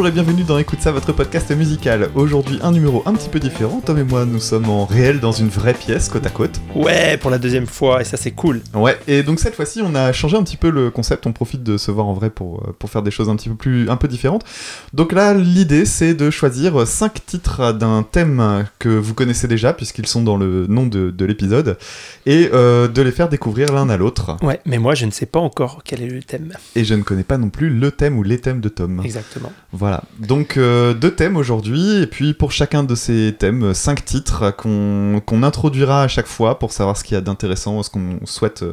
Bonjour et bienvenue dans Écoute ça, votre podcast musical. Aujourd'hui, un numéro un petit peu différent. Tom et moi, nous sommes en réel dans une vraie pièce, côte à côte. Ouais, pour la deuxième fois, et ça c'est cool. Ouais, et donc cette fois-ci, on a changé un petit peu le concept. On profite de se voir en vrai pour, euh, pour faire des choses un petit peu plus, un peu différentes. Donc là, l'idée, c'est de choisir 5 titres d'un thème que vous connaissez déjà, puisqu'ils sont dans le nom de, de l'épisode, et euh, de les faire découvrir l'un à l'autre. Ouais, mais moi je ne sais pas encore quel est le thème. Et je ne connais pas non plus le thème ou les thèmes de Tom. Exactement. Voilà, donc euh, deux thèmes aujourd'hui, et puis pour chacun de ces thèmes, cinq titres qu'on qu'on introduira à chaque fois pour savoir ce qu'il y a d'intéressant, ce qu'on souhaite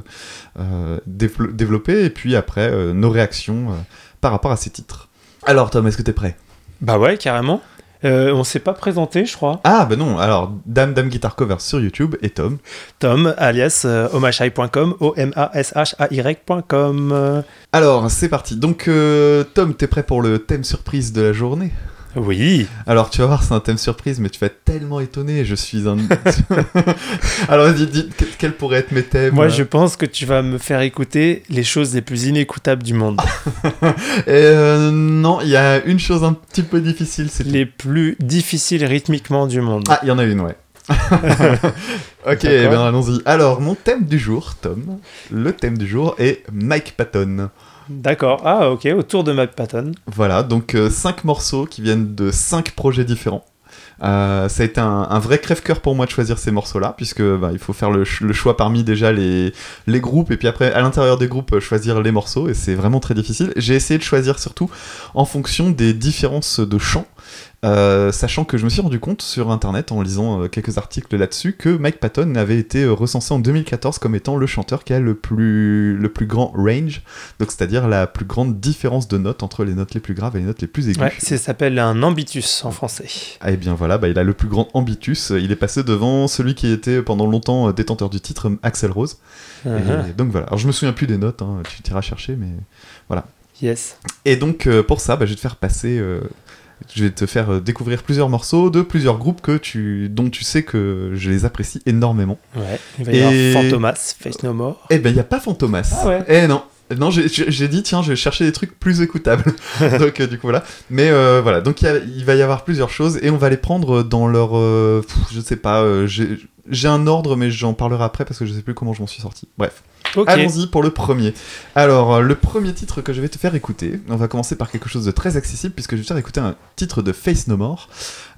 euh, dévelop- développer, et puis après euh, nos réactions euh, par rapport à ces titres. Alors Tom, est-ce que t'es prêt? Bah ouais, carrément. Euh, on s'est pas présenté, je crois. Ah bah non, alors Dame Dame Guitar Cover sur YouTube et Tom. Tom, alias euh, omashai.com, O-M-A-S-H-A-Y.com. Alors c'est parti, donc euh, Tom, t'es prêt pour le thème surprise de la journée? Oui. Alors tu vas voir, c'est un thème surprise, mais tu vas être tellement étonné, je suis un... alors dis, que- quels pourraient être mes thèmes Moi je pense que tu vas me faire écouter les choses les plus inécoutables du monde. Euh, non, il y a une chose un petit peu difficile, c'est les plus difficiles rythmiquement du monde. Ah, il y en a une, ouais. ok, eh ben, allons-y. Alors, mon thème du jour, Tom, le thème du jour est Mike Patton. D'accord. Ah ok, autour de Mike Patton. Voilà, donc euh, cinq morceaux qui viennent de cinq projets différents. Euh, ça a été un, vrai crève-cœur pour moi de choisir ces morceaux-là, puisque bah, il faut faire le, ch- le choix parmi déjà les, les groupes, et puis après, à l'intérieur des groupes, euh, choisir les morceaux, et c'est vraiment très difficile. J'ai essayé de choisir surtout en fonction des différences de chants, euh, sachant que je me suis rendu compte sur internet, en lisant euh, quelques articles là-dessus, que Mike Patton avait été euh, recensé en 2014 comme étant le chanteur qui a le plus, le plus grand range, donc c'est-à-dire la plus grande différence de notes entre les notes les plus graves et les notes les plus aiguës. Ouais, ça s'appelle un ambitus en français. Ah, et bien voilà, bah, il a le plus grand ambitus. Il est passé devant celui qui était pendant longtemps détenteur du titre, Axel Rose. Et Uh-huh. donc voilà. Alors je me souviens plus des notes, hein, tu t'iras chercher, mais. Yes. Et donc euh, pour ça, bah, je vais te faire passer. Je vais te faire euh, découvrir plusieurs morceaux de plusieurs groupes que tu, dont tu sais que je les apprécie énormément. Ouais. Il va y avoir Et- Fantomas, Face No More. Eh ben, il n'y a pas Fantomas. Ah ouais. Eh non. Non, j'ai- dit, tiens, je vais chercher des trucs plus écoutables. donc, euh, du coup, voilà. Mais euh, voilà, donc il va y avoir plusieurs choses et on va les prendre dans leur. euh, pff, je sais pas, j'ai j'ai un ordre, mais j'en parlerai après parce que je sais plus comment je m'en suis sorti. Bref. Allons-y pour le premier. Alors, euh, le premier titre que je vais te faire écouter, on va commencer par quelque chose de très accessible puisque je vais te faire écouter un titre de Face No More.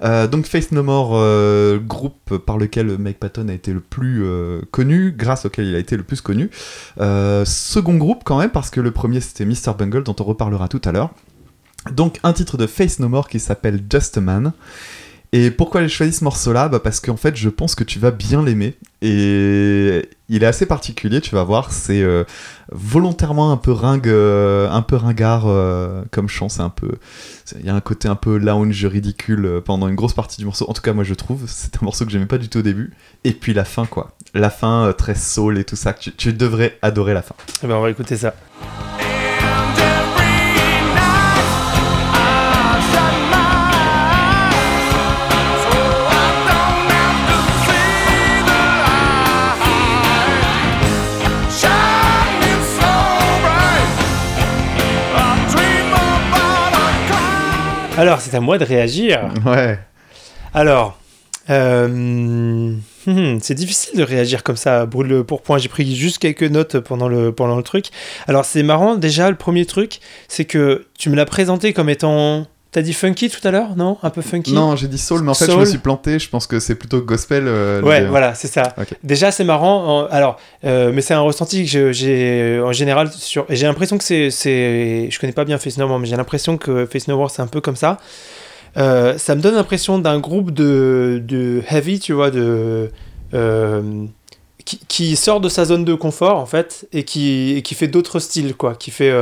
Euh, donc, Face No More, euh, groupe par lequel Mike Patton a été le plus connu, grâce auquel il a été le plus connu. Second groupe quand même, parce que le premier c'était Mr. Bungle, dont on reparlera tout à l'heure. Donc, un titre de Face No More qui s'appelle Just a Man. Et pourquoi j'ai choisi ce morceau-là bah Parce qu'en fait, je pense que tu vas bien l'aimer. Et il est assez particulier, tu vas voir. C'est euh, volontairement un peu ringue, euh, un peu ringard euh, comme chant. C'est un peu, il y a un côté un peu lounge ridicule pendant une grosse partie du morceau. En tout cas, moi, je trouve. C'est un morceau que j'aimais pas du tout au début. Et puis la fin, quoi. La fin très soul et tout ça. Tu, devrais adorer la fin. Eh ben, on va écouter ça. Alors, c'est à moi de réagir. Ouais. Alors, euh, hum, c'est difficile de réagir comme ça, brûle pour point. J'ai pris juste quelques notes pendant le, pendant le truc. Alors, c'est marrant, déjà, le premier truc, c'est que tu me l'as présenté comme étant. T'as dit funky tout à l'heure, non? Un peu funky? Non, j'ai dit soul, mais en fait, je me suis planté. Je pense que c'est plutôt gospel. euh, Ouais, voilà, c'est ça. Déjà, c'est marrant. Alors, euh, mais c'est un ressenti que j'ai en général sur. et J'ai l'impression que c'est, c'est. Je connais pas bien Face No More, mais j'ai l'impression que Face No More, c'est un peu comme ça. Euh, ça me donne l'impression d'un groupe de, de heavy, tu vois, de. qui, qui sort de sa zone de confort, en fait, et qui, et qui fait d'autres styles, quoi. Qui fait.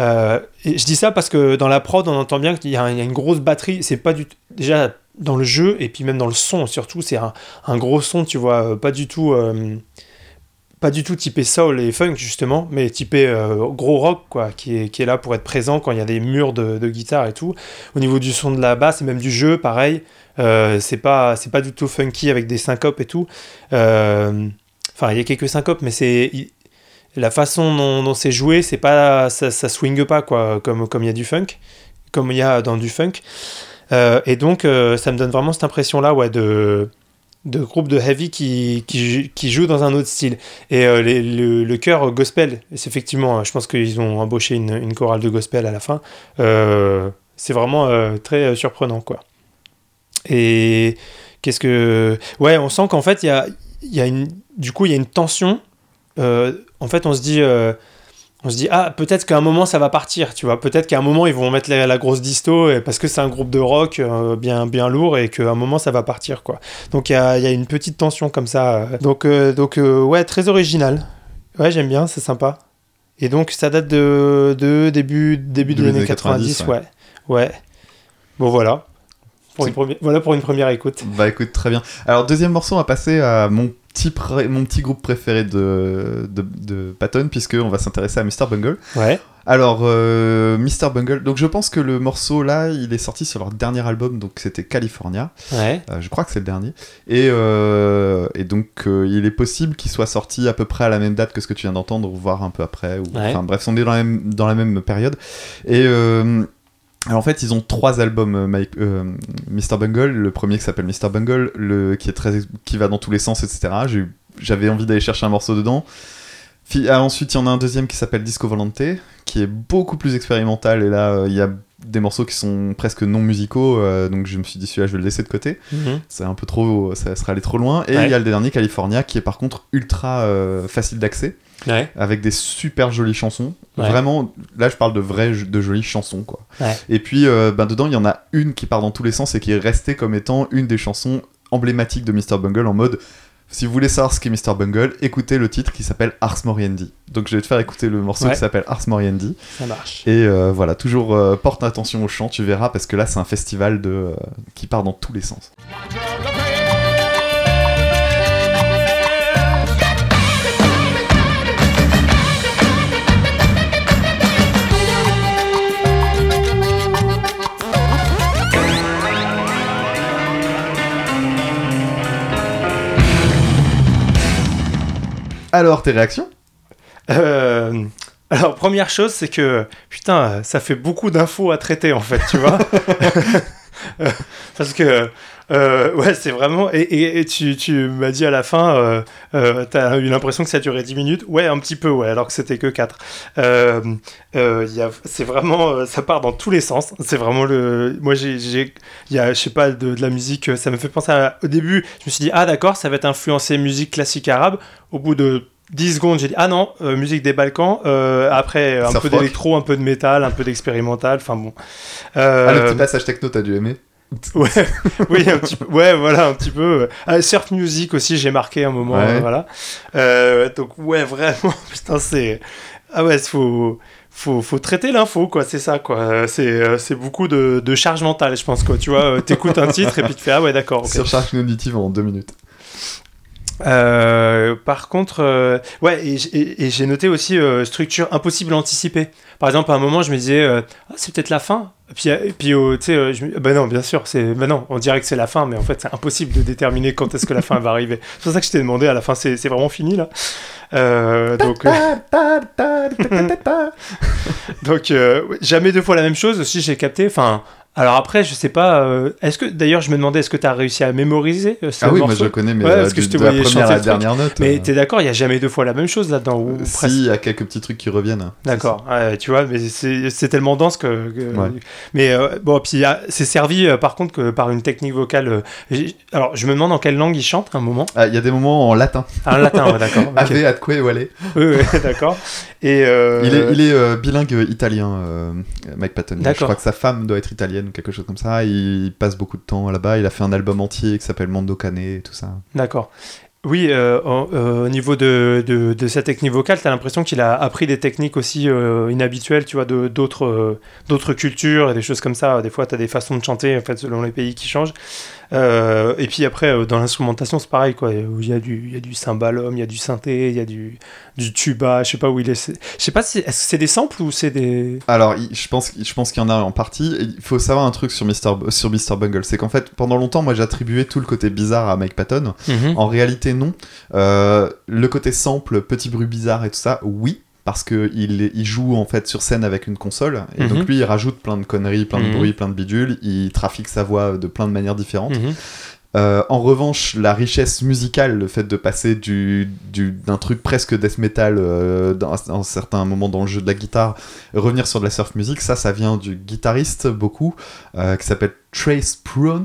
Euh, et je dis ça parce que dans la prod, on entend bien qu'il y, a une grosse batterie. C'est pas du déjà dans le jeu et puis même dans le son surtout, c'est un, gros son, tu vois, euh, pas du tout, euh, pas du tout typé soul et funk justement, mais typé euh, gros rock quoi, qui est, qui est là pour être présent quand il y a des murs de, de guitare et tout. Au niveau du son de la basse et même du jeu, pareil, c'est pas, c'est pas du tout funky avec des syncopes et tout. Enfin, il y a quelques syncopes, mais c'est la façon dont, c'est joué, c'est pas, ça, ça swingue pas quoi, comme comme il y a du funk comme il y a dans du funk. Euh, et donc, euh, ça me donne vraiment cette impression-là, ouais, de, de groupe de heavy qui, qui, joue dans un autre style. Et euh, le, le chœur gospel, c'est effectivement, je pense qu'ils ont embauché une, une chorale de gospel à la fin. C'est vraiment très surprenant, quoi. Et qu'est-ce que. Ouais, on sent qu'en fait, il y a, y a une. Du coup, il y a une tension. Euh, en fait, on se dit. euh, on se dit, ah, peut-être qu'à un moment ça va partir, tu vois. Peut-être qu'à un moment ils vont mettre la, la grosse disto et- parce que c'est un groupe de rock euh, bien, bien lourd et qu'à un moment ça va partir, quoi. Donc il y a, il y a une petite tension comme ça. Donc, euh, donc euh, ouais, très original. Ouais, j'aime bien, c'est sympa. Et donc ça date de, de début, début années des 90, 90, ouais. ouais. Bon, voilà. Pour une première- voilà pour une première écoute. Bah écoute, très bien. Alors, deuxième morceau, on va passer à mon petit, mon petit groupe préféré de, de, de Patton, puisqu'on va s'intéresser à Mr. Bungle. Ouais. Alors, euh, Mr. Bungle, donc je pense que le morceau là, il est sorti sur leur dernier album, donc c'était California. Ouais. Euh, je crois que c'est le dernier. Et, euh, et donc, euh, il est possible qu'il soit sorti à peu près à la même date que ce que tu viens d'entendre, voire un peu après. Ou, Ouais. Enfin, bref, on est dans la même, dans la même période. Et alors, en fait, ils ont trois albums, euh, Mike- euh, Mr. Bungle. Le premier qui s'appelle Mr. Bungle, le, qui, est très, qui va dans tous les sens, etc. J'avais envie d'aller chercher un morceau dedans. Ah, ensuite, il y en a un deuxième qui s'appelle Disco Volante, qui est beaucoup plus expérimental. Et là, euh, il y a des morceaux qui sont presque non musicaux. euh, donc, je me suis dit, celui-là, je vais le laisser de côté Mhm. c'est un peu trop, ça serait allé trop loin. Et il Ouais. y a le dernier California qui est par contre ultra facile d'accès, Ouais. avec des super jolies chansons. Ouais. Vraiment, là je parle de vraies, de jolies chansons quoi. Ouais. Et puis euh, ben, dedans il y en a une qui part dans tous les sens et qui est restée comme étant une des chansons emblématiques de Mr Bungle en mode. Si vous voulez savoir ce qu'est Mr Bungle, écoutez le titre qui s'appelle Ars Moriendi. Donc je vais te faire écouter le morceau Ouais. qui s'appelle Ars Moriendi. Ça marche. Et euh, voilà, toujours euh, porte attention au chant, tu verras, parce que là c'est un festival de, euh, qui part dans tous les sens. Alors, tes réactions? Euh, alors, première chose, c'est que, putain, ça fait beaucoup d'infos à traiter, en fait, tu vois. Parce que, euh, ouais, c'est vraiment. Et, et- tu, tu m'as dit à la fin, euh, euh, t'as eu l'impression que ça durait 10 minutes? Ouais, un petit peu, ouais, alors que c'était que 4. Euh, c'est vraiment. Ça part dans tous les sens. C'est vraiment le. Moi, j'ai. Il y a, je sais pas, de, de la musique. Ça me fait penser. Au début, je me suis dit, ah, d'accord, ça va être influencé musique classique arabe. Au bout de 10 secondes, j'ai dit ah non, euh, musique des Balkans. Euh, après, un Surf peu d'électro, un peu de métal, un peu d'expérimental. Enfin bon. Ah, le Euh, petit passage techno, t'as dû aimer ouais, oui, un petit peu. Ouais, voilà, un petit peu. Ah, surf music aussi, j'ai marqué un moment. Ouais. euh, voilà. Euh, donc ouais, vraiment, putain, c'est ah ouais, faut. Faut, faut traiter l'info, quoi, c'est ça, quoi. Euh, C'est, euh, c'est beaucoup de, de charge mentale, je pense, quoi. Tu vois, euh, t'écoutes un titre et puis tu fais, ah ouais, d'accord. Surcharge cognitive en deux minutes. Euh, par contre, euh, ouais, et, j'ai noté aussi euh, structure impossible à anticiper. Par exemple, à un moment, je me disais, euh, ah, c'est peut-être la fin. Et puis, et puis euh, tu sais, euh, je bah non, bien sûr, c'est, bah non, on dirait que c'est la fin, mais en fait, c'est impossible de déterminer quand est-ce que la fin va arriver. C'est pour ça que je t'ai demandé, à la fin, c'est, vraiment fini là. Euh, donc, euh, donc euh, jamais deux fois la même chose aussi, j'ai capté. Enfin, alors après, je sais pas. euh, est-ce que, d'ailleurs, je me demandais, est-ce que tu as réussi à mémoriser euh, ce Ah oui, moi morceau je connais, mais Ouais, euh, parce que du- je te de la première à la dernière note. Mais euh, t'es d'accord, il y a jamais deux fois la même chose là-dedans ou si, il y a quelques petits trucs qui reviennent. D'accord, ouais, tu vois, mais c'est tellement dense que. que- Ouais. Mais euh, bon, puis ah, c'est servi euh, par contre que par une technique vocale. euh, alors, je me demande en quelle langue il chante à un moment. Ah, il y a des moments en latin. Ah, en latin, ouais, d'accord. ok. Ave atque vale. Oui, oui, d'accord. Et Il est, il est bilingue italien, Mike Patton. Je crois que sa femme doit être italienne ou quelque chose comme ça. Il passe beaucoup de temps là-bas. Il a fait un album entier qui s'appelle Mondo Cane et tout ça. D'accord. Oui, euh, euh, au niveau de, de, de sa technique vocale, tu as l'impression qu'il a appris des techniques aussi euh, inhabituelles, tu vois, de- d'autres euh, d'autres cultures et des choses comme ça. Des fois, tu as des façons de chanter, en fait, selon les pays qui changent. Et puis après, dans l'instrumentation, c'est pareil, quoi. Il y a du, il y a du cymbalum, il y a du synthé, il y a du, du tuba, je sais pas où il est. Je sais pas, si- est-ce que c'est des samples ou c'est des... Alors, je pense, je pense qu'il y en a en partie. Il faut savoir un truc sur Mr. Sur Mr. Bungle. C'est qu'en fait, pendant longtemps, moi j'attribuais tout le côté bizarre à Mike Patton. En réalité, non. Euh, le côté sample, petit bruit bizarre et tout ça, oui. parce que il, joue en fait sur scène avec une console et Mhm. donc lui il rajoute plein de conneries, plein de Mhm. bruits, plein de bidules, il trafique sa voix de plein de manières différentes. Mhm. Euh, en revanche, la richesse musicale, le fait de passer du, du- d'un truc presque death metal euh, dans, dans certains moments dans le jeu de la guitare, revenir sur de la surf music, ça, ça vient du guitariste beaucoup, euh, qui s'appelle Trace Prunes,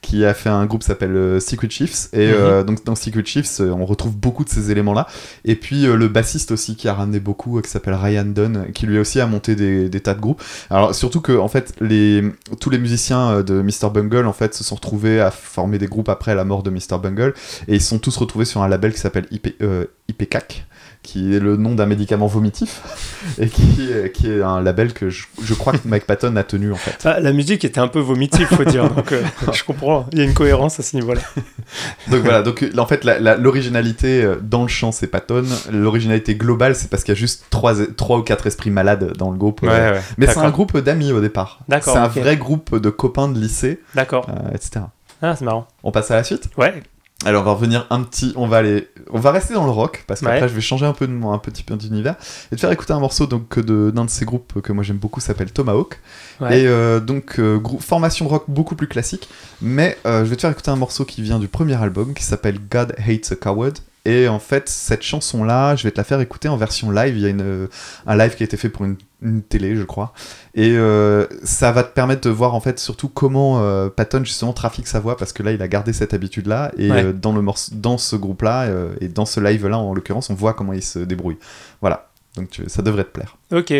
qui a fait un groupe qui s'appelle euh, Secret Chiefs. Et Mhm. euh, donc dans Secret Chiefs, euh, on retrouve beaucoup de ces éléments-là. Et puis le bassiste aussi qui a ramené beaucoup, qui s'appelle Ryan Dunn, qui lui aussi a monté des, des tas de groupes. Alors surtout que en fait les tous les musiciens de Mr Bungle en fait se sont retrouvés à former des groupes après la mort de Mr Bungle et ils sont tous retrouvés sur un label qui s'appelle IP, euh, IPCAC qui est le nom d'un médicament vomitif et qui, est- qui est un label que je, je crois que Mike Patton a tenu en fait. Ah, la musique était un peu vomitive, faut dire. Donc, euh, je comprends. Il y a une cohérence à ce niveau-là. Donc voilà, donc en fait l'originalité euh, dans le chant c'est Patton, l'originalité globale c'est parce qu'il y a juste trois, trois ou quatre esprits malades dans le groupe. euh, ouais. Mais c'est un groupe d'amis au départ. D'accord, C'est un vrai groupe de copains de lycée, D'accord. euh, etc. Ah, c'est marrant. On passe à la suite? Ouais. Alors on va revenir un petit, on va aller, on va rester dans le rock parce qu'après Ouais. je vais changer un peu de un petit peu d'univers et te faire écouter un morceau donc de d'un de ces groupes que moi j'aime beaucoup s'appelle Tomahawk Ouais. et euh, donc euh, formation rock beaucoup plus classique mais euh, je vais te faire écouter un morceau qui vient du premier album qui s'appelle God Hates a Coward et en fait cette chanson là je vais te la faire écouter en version live il y a une, un live qui a été fait pour une, une télé je crois et euh, ça va te permettre de voir en fait surtout comment euh, Patton justement trafique sa voix parce que là il a gardé cette habitude là et Ouais. euh, dans le morceau, dans ce groupe là et dans ce live là en l'occurrence on voit comment il se débrouille. Voilà. Donc tu- ça devrait te plaire. Ok.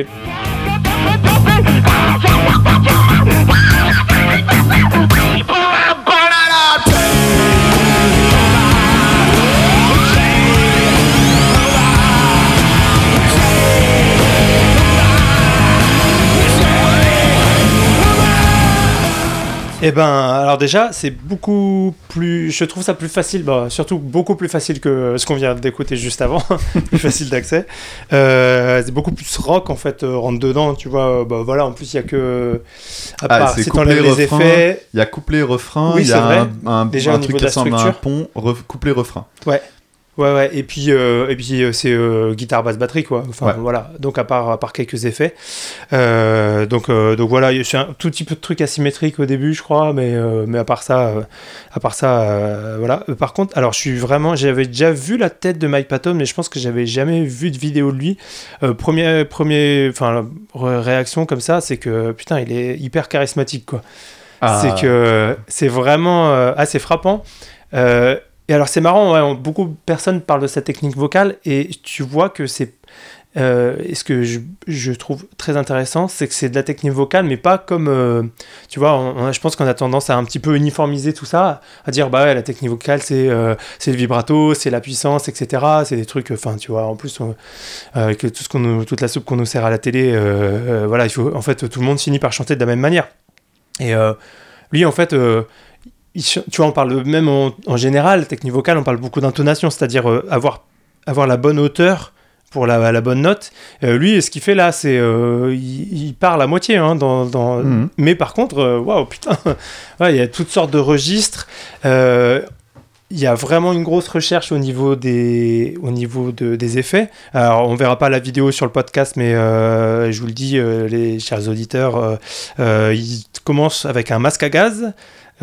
Eh ben, alors déjà, c'est beaucoup plus. Je trouve ça plus facile, bah, surtout beaucoup plus facile que ce qu'on vient d'écouter juste avant, plus facile d'accès. Euh, c'est beaucoup plus rock en fait, euh, rentre dedans, tu vois. euh, Bah voilà, en plus il y a que. À Ah, part c'est si t'enlèves les effets. Il y a couplet refrain, Oui, il y c'est a vrai. un, un- Déjà, un truc qui ressemble à un pont, ref- couplet refrain. Ouais, ouais, et puis, euh, et puis euh, c'est euh, guitare, basse, batterie, quoi. Enfin, Ouais. voilà. Donc, à part, à part quelques effets. Donc, donc, voilà, c'est un tout petit peu de trucs asymétriques au début, je crois, mais, mais à part ça, à part ça, voilà. Par contre, alors, je suis vraiment, j'avais déjà vu la tête de Mike Patton, mais je pense que j'avais jamais vu de vidéo de lui. Premier, premier, enfin, réaction comme ça, c'est que, putain, il est hyper charismatique, quoi. Ah. C'est que c'est vraiment assez frappant. Et alors c'est marrant, beaucoup de personnes parlent de sa technique vocale et tu vois que c'est... euh, ce que je, je trouve très intéressant, c'est que c'est de la technique vocale, mais pas comme... euh, tu vois, je pense qu'on a tendance à un petit peu uniformiser tout ça, à dire, bah ouais, la technique vocale, c'est euh, le vibrato, c'est la puissance, etc. C'est des trucs, enfin, tu vois, en plus, on- euh, avec tout ce qu'on toute la soupe qu'on nous sert à la télé, voilà, en fait, tout le monde finit par chanter de la même manière. Et lui, en fait, tu vois, on parle même en, en général, technique vocale, on parle beaucoup d'intonation, c'est-à-dire euh, avoir, avoir la bonne hauteur pour la, la bonne note. Euh, lui, ce qu'il fait là, c'est euh, il, il parle à moitié, hein, dans, dans- Mhm. mais par contre, euh, waouh, putain, Ouais, il y a toutes sortes de registres. Euh, il y a vraiment une grosse recherche au niveau des, au niveau de- des effets. Alors, on verra pas la vidéo sur le podcast, mais je vous le dis, les chers auditeurs, il commence avec un masque à gaz.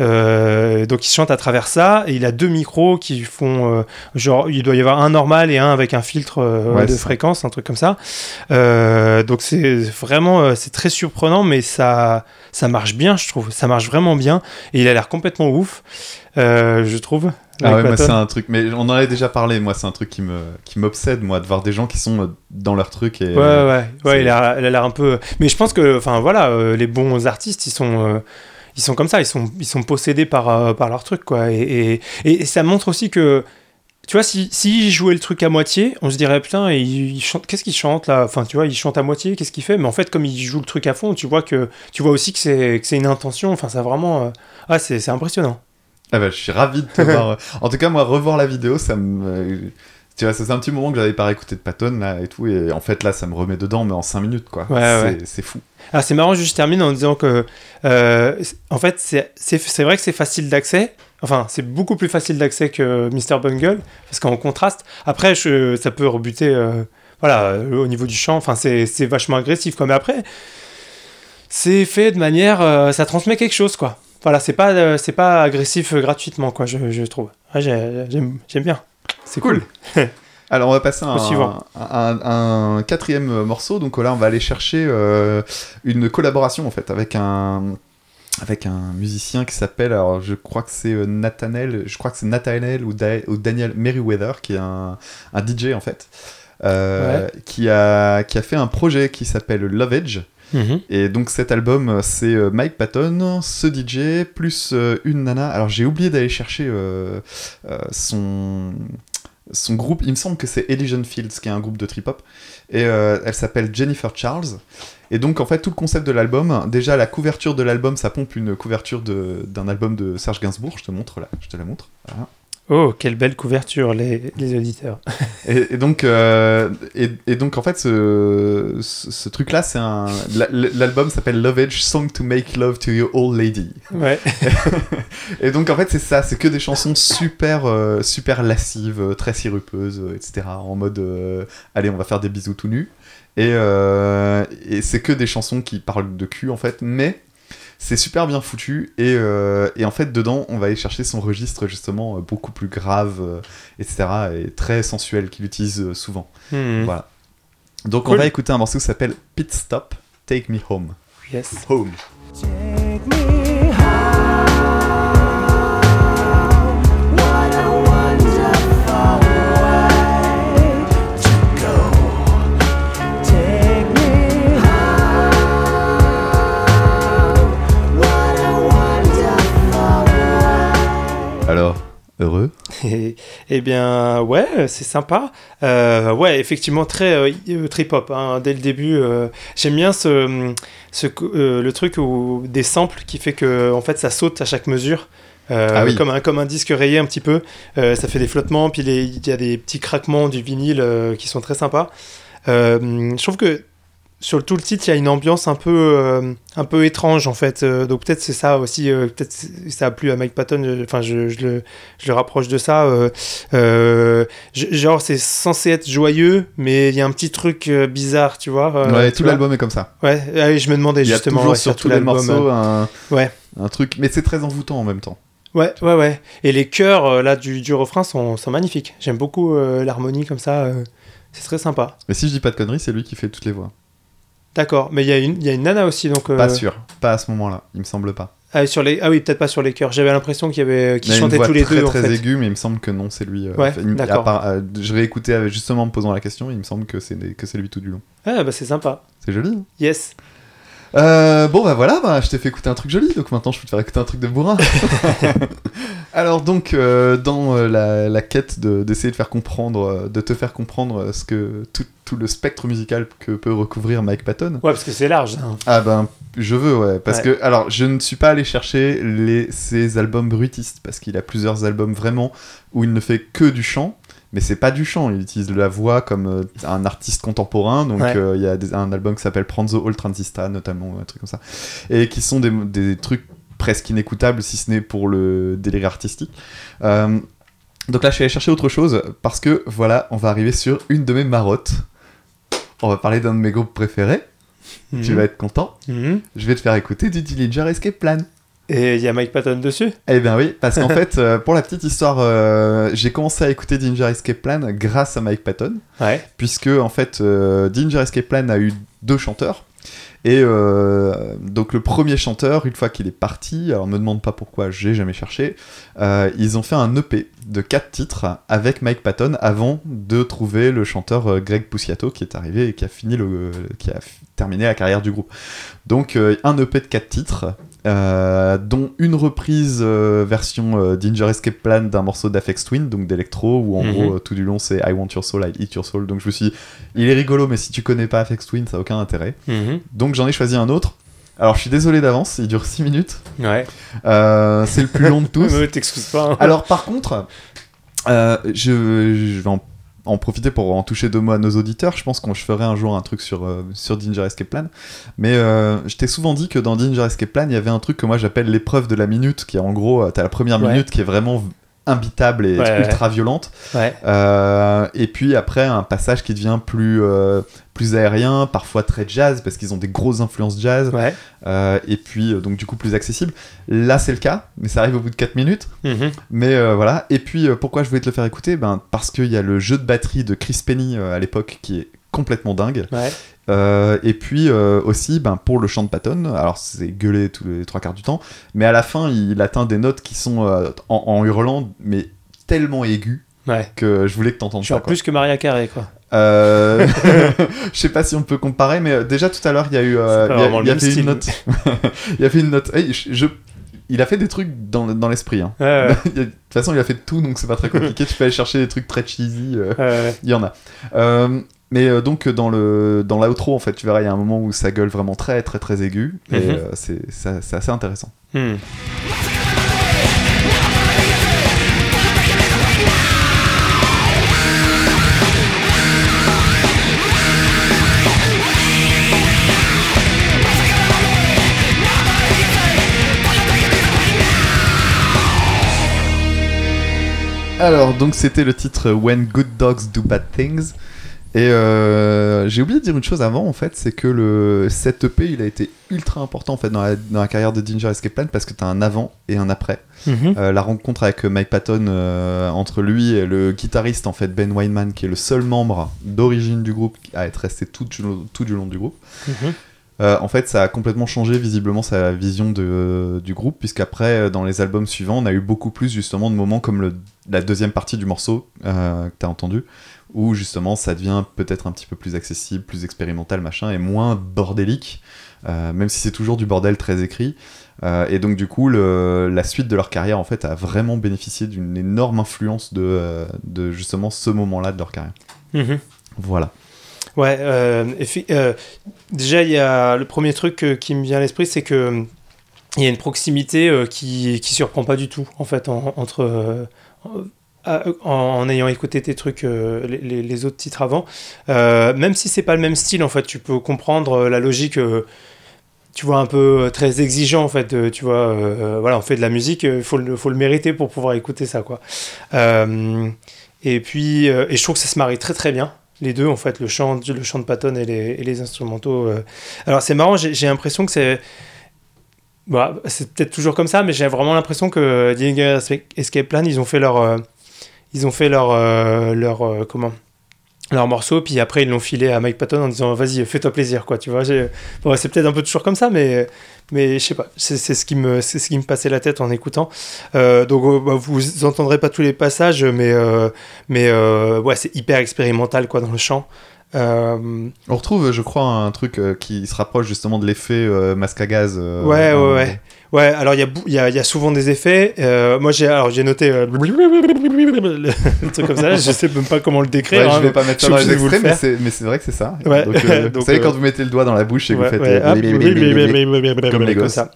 Euh, donc il chante à travers ça et il a deux micros qui font euh, genre il doit y avoir un normal et un avec un filtre euh, Ouais, de fréquence un truc comme ça donc c'est vraiment c'est très surprenant mais ça ça marche bien je trouve ça marche vraiment bien et il a l'air complètement ouf je trouve Ah ouais, moi c'est un truc, mais on en avait déjà parlé. Moi c'est un truc qui me qui m'obsède moi de voir des gens qui sont dans leur truc et Ouais, ouais, ouais, il a il a l'air un peu. Mais je pense que, enfin voilà, les bons artistes, ils sont, ils sont comme ça, ils sont, ils sont possédés par, euh, par leur truc, quoi. Et, et, ça montre aussi que, tu vois, si, si jouait le truc à moitié, on se dirait putain, il, il qu'est-ce qu'il chante là? Enfin, tu vois, il chante à moitié, qu'est-ce qu'il fait Mais en fait, comme il joue le truc à fond, tu vois que, tu vois aussi que c'est, une intention. Enfin, ça vraiment, euh, ah, c'est, impressionnant. Ah bah, je suis ravi de te voir. En tout cas, moi, revoir la vidéo, ça me. Tu vois, c'est un petit moment que j'avais pas réécouté de Patton là et tout, et en fait là, ça me remet dedans, mais en 5 minutes quoi. Ouais, c'est, ouais. c'est fou. Ah, c'est marrant, je termine en disant que, euh, en fait, c'est vrai que c'est facile d'accès. Enfin, c'est beaucoup plus facile d'accès que Mr. Bungle, parce qu'en contraste, après, je, ça peut rebuter. euh, voilà, au niveau du chant, enfin, c'est c'est vachement agressif, quoi. Mais après, c'est fait de manière, euh, ça transmet quelque chose, quoi. Voilà, c'est pas, euh, c'est pas agressif gratuitement, quoi, je, je trouve. Ouais, j'ai- J'aime j'aime bien. C'est cool. Alors on va passer à un, suivant. un- un- un quatrième morceau. Donc là on va aller chercher euh, une collaboration en fait avec un avec un musicien qui s'appelle alors je crois que c'est euh, Nathaniel je crois que c'est Nathaniel ou, Da- ou Daniel Merriweather qui est un, un DJ en fait euh, qui a qui a fait un projet qui s'appelle Lovage Mhm. et donc cet album, euh, c'est euh, Mike Patton, ce DJ, plus euh, une nana. Alors j'ai oublié d'aller chercher son, son groupe. Il me semble que c'est Elysian Fields, qui est un groupe de trip-hop. Et elle s'appelle Jennifer Charles. Et donc en fait tout le concept de l'album, déjà la couverture de l'album, ça pompe une couverture d'un album de Serge Gainsbourg. Je te montre là, je te la montre. Voilà. Oh, quelle belle couverture, les, les auditeurs. Et, et donc, euh, et, et donc, en fait, ce, ce, ce truc-là, c'est un. la- L'album s'appelle Lovage Song to Make Love to Your Old Lady. Ouais. Et donc, en fait, c'est ça, c'est que des chansons super, euh, super lascives, euh, très sirupeuses, etc. En mode, euh, allez, on va faire des bisous tout nus. Et, et c'est que des chansons qui parlent de cul, en fait, mais c'est super bien foutu. Et, euh, et en fait, dedans, on va aller chercher son registre, justement, euh, beaucoup plus grave, euh, etc. Et très sensuel qu'il utilise souvent. Mhm. Voilà. Donc, on va écouter un morceau qui s'appelle Pit Stop, Take Me Home. Yes. Home. Take me heureux Et, eh bien, ouais, c'est sympa. Euh, ouais, effectivement, très euh, euh, trip-hop. hein, dès le début, euh, j'aime bien ce, ce, co- euh, le truc où, des samples qui fait que en fait, ça saute à chaque mesure. Ah oui. comme, un, comme un disque rayé un petit peu. Ça fait des flottements, puis il y a des petits craquements du vinyle qui sont très sympas. Euh, je trouve que sur tout le titre, il y a une ambiance un peu, euh, un peu étrange en fait. Euh, donc peut-être c'est ça aussi. euh, peut-être ça a plu à Mike Patton. Enfin, je, je le, je le rapproche de ça. genre, c'est censé être joyeux, mais il y a un petit truc bizarre, tu vois. Ouais, tu tout l'album est comme ça. Ouais, ah je me demandais Il y a justement. toujours ouais, sur tous les morceaux un, Ouais. un truc, mais c'est très envoûtant en même temps. Ouais, ouais, ouais. Et les chœurs là du, du refrain sont, sont magnifiques. J'aime beaucoup l'harmonie comme ça. c'est très sympa. Mais si je dis pas de conneries, c'est lui qui fait toutes les voix. D'accord. Mais il y, a une- y a une nana aussi, donc. euh, Pas sûr, pas à ce moment-là, il me semble pas. Ah, sur les... ah oui, peut-être pas sur les chœurs. J'avais l'impression qu'il y avait chantaient voix tous les très deux en très fait. aiguë, mais il me semble que non, c'est lui. euh, Ouais, il- part- euh, je réécoutais euh, justement en me posant la question, il me semble que c'est que c'est lui tout du long. Ah bah c'est sympa. C'est joli. hein. Yes. Euh, bon bah voilà, bah, je t'ai fait écouter un truc joli, donc maintenant je peux te faire écouter un truc de bourrin. Alors donc euh, dans euh, la, la quête de- d'essayer de faire comprendre, de te faire comprendre ce que tout, tout le spectre musical que peut recouvrir Mike Patton. Ouais, parce que c'est large. hein. Ah ben je veux ouais, parce Ouais. que alors je ne suis pas allé chercher les ses albums bruitistes parce qu'il a plusieurs albums vraiment où il ne fait que du chant. Mais c'est pas du chant, il utilise la voix comme euh, un artiste contemporain. Donc Ouais. euh, il y a des- un album qui s'appelle Pranzo All Transista notamment, un truc comme ça. Et qui sont des, des trucs presque inécoutables si ce n'est pour le délire artistique. Euh, donc là je suis allé chercher autre chose parce que voilà, on va arriver sur une de mes marottes. On va parler d'un de mes groupes préférés. Tu Mhm. vas être content. Mhm. Je vais te faire écouter du Dillinger Escape Plan. Et il y a Mike Patton dessus? Eh bien oui, parce qu'en fait, euh, pour la petite histoire, euh, j'ai commencé à écouter Dillinger Escape Plan grâce à Mike Patton, Ouais. puisque en fait, euh, Escape Plan a eu deux chanteurs. Et euh, donc le premier chanteur, une fois qu'il est parti, alors me demande pas pourquoi, j'ai jamais cherché, ils ont fait un EP de quatre titres avec Mike Patton avant de trouver le chanteur Greg Puciato qui est arrivé et qui a fini le, qui a terminé la carrière du groupe. Donc un EP de quatre titres, euh, dont une reprise euh, version euh, Danger Escape Plan d'un morceau d'Afex Twin, donc d'électro, où en Mhm. gros euh, tout du long c'est I want your soul, I eat your soul. Donc je me suis dit, il est rigolo, mais si tu connais pas Afex Twin, ça a aucun intérêt. Mhm. Donc j'en ai choisi un autre. Alors je suis désolé d'avance, il dure 6 minutes. Ouais. C'est le plus long de tous. T'excuses pas. hein. Alors par contre, je, je vais en, en profiter pour en toucher deux mots à nos auditeurs. Je pense qu'on je ferai un jour un truc sur, euh, sur Danger Escape Plan. Mais euh, je t'ai souvent dit que dans Danger Escape Plan, il y avait un truc que moi j'appelle l'épreuve de la minute, qui est en gros, euh, t'as la première Ouais. minute qui est vraiment imbitable et Ouais, ouais. ultra violente. Ouais. Euh, et puis après, un passage qui devient plus, euh, plus aérien, parfois très jazz, parce qu'ils ont des grosses influences jazz, euh, et puis donc du coup plus accessible. Là, c'est le cas, mais ça arrive au bout de 4 minutes. Mhm. Mais voilà. Et puis, pourquoi je voulais te le faire écouter? Ben, Parce qu'il y a le jeu de batterie de Chris Penny à l'époque qui est complètement dingue. Euh, et puis euh, aussi, ben, pour le chant de Patton, alors c'est gueulé tous les trois quarts du temps, mais à la fin, il atteint des notes qui sont euh, en, en hurlant, mais tellement aiguës Ouais. que je voulais que t'entendes ça. Quoi. plus que Maria Carré, quoi. Je sais pas si on peut comparer, mais déjà tout à l'heure, il y a eu. il y a- même une note. il y avait une note. Je, Il a fait des trucs dans, dans l'esprit. hein. Ouais, ouais. A- De toute façon, il a fait tout, donc c'est pas très compliqué. tu peux aller chercher des trucs très cheesy. Ouais. il y en a. Mais euh, donc dans le dans l'outro en fait tu verras il y a un moment où ça gueule vraiment très très très aigu et Mhm. euh, c'est c'est c'est assez intéressant. Hmm. Alors donc c'était le titre When Good Dogs Do Bad Things et euh, j'ai oublié de dire une chose avant en fait c'est que le cet EP il a été ultra important en fait dans la, dans la carrière de Ginger Escape Plan parce que t'as un avant et un après. Mhm. Euh, la rencontre avec Mike Patton euh, entre lui et le guitariste en fait Ben Weinman qui est le seul membre d'origine du groupe à être resté tout, du long- tout du long du groupe. Mhm. En fait, ça a complètement changé visiblement sa vision de, du groupe, puisqu'après, dans les albums suivants, on a eu beaucoup plus justement de moments comme le, la deuxième partie du morceau que tu as entendu, où justement ça devient peut-être un petit peu plus accessible, plus expérimental, machin, et moins bordélique, euh, même si c'est toujours du bordel très écrit. Euh, et donc, du coup, le- la suite de leur carrière, en fait, a vraiment bénéficié d'une énorme influence de, euh, de justement ce moment-là de leur carrière. Mhm. Voilà. Ouais, euh, déjà, il y a le premier truc qui me vient à l'esprit, c'est que il y a une proximité qui, qui surprend pas du tout, en fait, en- entre. Euh, en, ayant écouté tes trucs, euh, les, autres titres avant, Euh, même si c'est pas le même style, en fait, tu peux comprendre la logique. tu vois un peu très exigeant en fait tu vois voilà on fait de la musique il faut faut le mériter pour pouvoir écouter ça quoi et puis et je trouve que ça se marie très très bien les deux en fait le chant le chant de Patton et les, instrumentaux alors c'est marrant j'ai l'impression que c'est bah, c'est peut-être toujours comme ça mais j'ai vraiment l'impression que Dillinger Escape Plan ils ont fait leur ils ont fait leur euh, leur euh, comment leur morceau puis après ils l'ont filé à Mike Patton en disant vas-y fais-toi plaisir quoi tu vois bon, c'est peut-être un peu toujours comme ça mais mais je sais pas c'est c'est ce qui me c'est ce qui me passait la tête en écoutant Euh, donc euh, bah, vous entendrez pas tous les passages mais mais ouais c'est hyper expérimental quoi dans le chant Euh, On retrouve, je crois, un truc qui se rapproche justement de l'effet euh, masque à gaz. euh, Ouais, ouais, ouais. Ouais, alors il y, a y, a, y a souvent des effets. Euh, moi, j'ai alors j'ai noté euh, le truc comme ça. Je sais même pas comment le décrire. Ouais, hein, je vais pas mettre ça dans les extraits, mais mais c'est vrai que c'est ça. Ouais, Donc, euh, donc, vous savez, euh, quand vous mettez le doigt dans la bouche et que Ouais, vous faites. comme les comme gosses. ça.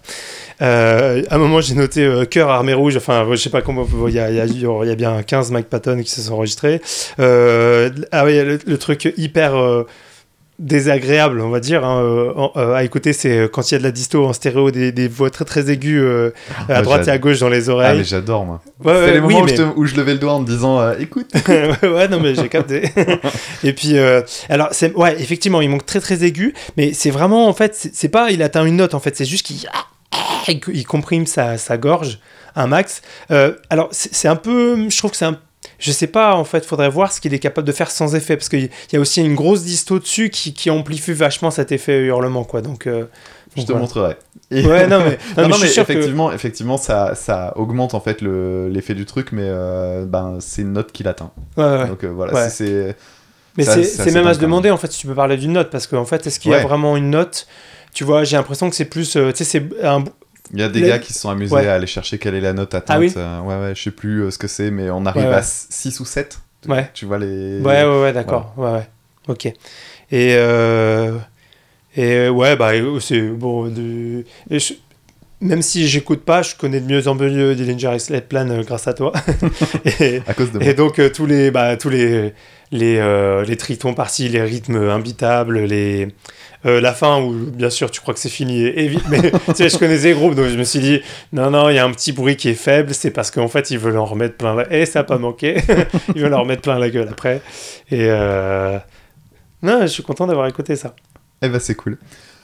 Euh, à un moment, j'ai noté euh, cœur armée rouge. Enfin, je sais pas comment. Il y a, y, a, y a bien 15 Mike Patton qui se sont enregistrés. Euh, ah oui, le, le truc hyper désagréable, on va dire, hein, euh, en- euh, à écouter, c'est euh, quand il y a de la disto en stéréo, des, des voix très très aiguës euh, à Ouais, droite et à gauche dans les Ah, oreilles. mais j'adore, moi. Ouais, c'est ouais, les oui, où, mais- je te- où je levais le doigt en me disant euh, écoute. ouais, non, mais j'ai capté. et puis, alors, c'est, ouais, effectivement, il manque très très aigu, mais c'est vraiment, en fait, c'est, c'est pas, il atteint une note, en fait, c'est juste qu'il il, il comprime sa, sa gorge un max. Euh, alors, c'est, c'est un peu, je trouve que c'est un je sais pas, en fait, faudrait voir ce qu'il est capable de faire sans effet, parce qu'il y a aussi une grosse disto dessus qui, qui amplifie vachement cet effet hurlement, quoi. Donc, euh, Je te voilà. montrerai. Et- Ouais, non, mais, non, Non, mais non, que- effectivement, effectivement ça, ça augmente en fait le- l'effet du truc, mais euh, ben, c'est une note qu'il atteint. Ouais, ouais. Donc euh, voilà, Ouais. c'est. Mais c'est même à se demander en fait si tu peux parler d'une note parce qu'en fait est-ce qu'il y a vraiment une note? Tu vois, j'ai l'impression que c'est plus, euh, tu sais, c'est un, Il y a des Le- gars qui se sont amusés Ouais. à aller chercher quelle est la note atteinte. Ah oui euh, ouais, ouais, je sais plus euh, ce que c'est, mais on arrive Ouais, ouais. à 6 ou 7. Ouais. Tu vois les. Ouais, ouais, ouais, d'accord. Ouais, ouais. Ok. Et, euh, et ouais, bah, c'est bon. De, et je- même si j'écoute pas, je connais de mieux en mieux Dillinger Escape Plan euh, grâce à toi. et, À cause de moi. et donc euh, tous les bah, tous les les, euh, les tritons par-ci, les rythmes imbitables, les la fin où bien sûr tu crois que c'est fini et, et vite, mais tu sais je connaissais les groupes donc je me suis dit non non il y a un petit bruit qui est faible, c'est parce qu'en fait ils veulent en remettre plein la... et ça a pas manqué, ils veulent en remettre plein la gueule après et non je suis content d'avoir écouté ça. Eh ben c'est cool.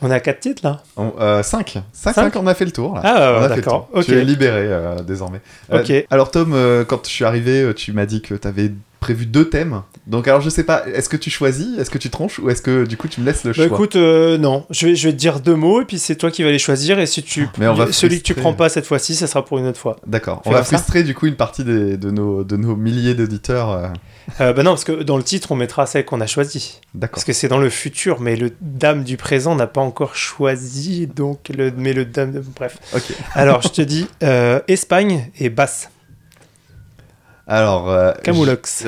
On a quatre titres là. 5 euh, 5 5 Cinq on a fait le tour là. Ah, On a fait le d'accord, tour. ok. Tu es libéré euh, désormais. Euh, Ok. alors Tom, euh, quand je suis arrivé, euh, tu m'as dit que tu avais prévu deux thèmes. Donc alors je sais pas, est-ce que tu choisis, est-ce que tu tranches ou est-ce que du coup tu me laisses le Bah choix écoute, euh, non, je vais, je vais te dire deux mots et puis c'est toi qui vas les choisir et si tu Mais on va celui que tu prends pas cette fois-ci, ça sera pour une autre fois. D'accord. On va frustrer du coup une partie des- de, nos, de nos milliers d'auditeurs. euh, Euh, bah non, parce que dans le titre, on mettra celle qu'on a choisie. D'accord. Parce que c'est dans le futur, mais le dame du présent n'a pas encore choisi, donc le, mais le dame de... Bref. Ok. Alors, je te dis euh, Espagne et basse. Alors. euh, Camoulox.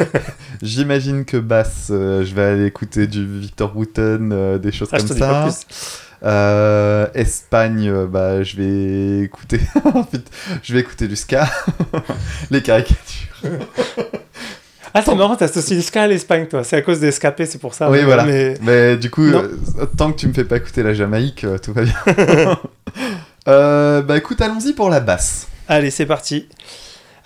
J'imagine que basse, euh, je vais aller écouter du Victor Wooten, euh, des choses Ah, comme ça. Espagne, bah, je vais écouter. Je vais écouter du ska. Les caricatures. Ah, c'est marrant, t'associes le ska à l'Espagne, toi. C'est à cause des escapés, c'est pour ça. Oui, mais- voilà. Mais... Mais du coup, tant que tu me fais pas écouter la Jamaïque, tout va bien. Bah écoute, allons-y pour la basse. Allez, c'est parti.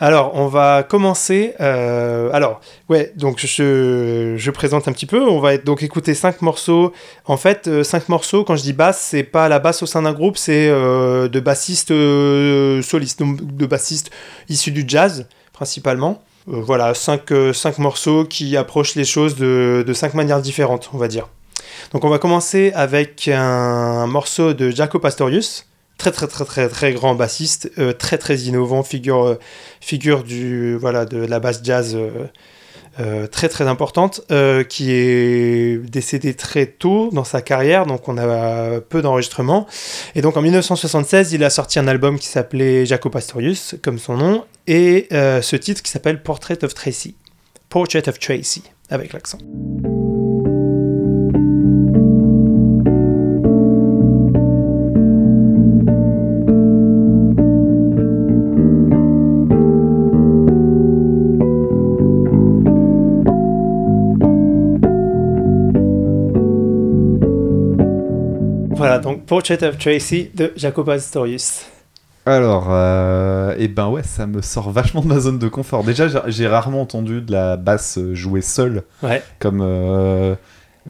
Alors, on va commencer. euh, alors, ouais, donc je, présente un petit peu. On va donc écouter cinq morceaux. En fait, euh, cinq morceaux, quand je dis basse, c'est pas la basse au sein d'un groupe, c'est euh, de bassistes euh, solistes, de bassistes issus du jazz, principalement. Voilà, cinq, cinq morceaux qui approchent les choses de, de cinq manières différentes, on va dire. Donc, on va commencer avec un morceau de Jaco Pastorius très très très très très grand bassiste, euh, très très innovant, figure euh, figure du voilà de la basse jazz euh, très très importante, qui est décédé très tôt dans sa carrière, donc on a peu d'enregistrements. Et donc en 1976, il a sorti un album qui s'appelait Jaco Pastorius, comme son nom, et ce titre qui s'appelle Portrait of Tracy, Portrait of Tracy avec l'accent. Voilà, donc Portrait of Tracy de Jaco Pastorius. Alors, euh, et ben ouais, ça me sort vachement de ma zone de confort. Déjà, j'ai- rarement entendu de la basse jouer seule, Ouais. comme euh,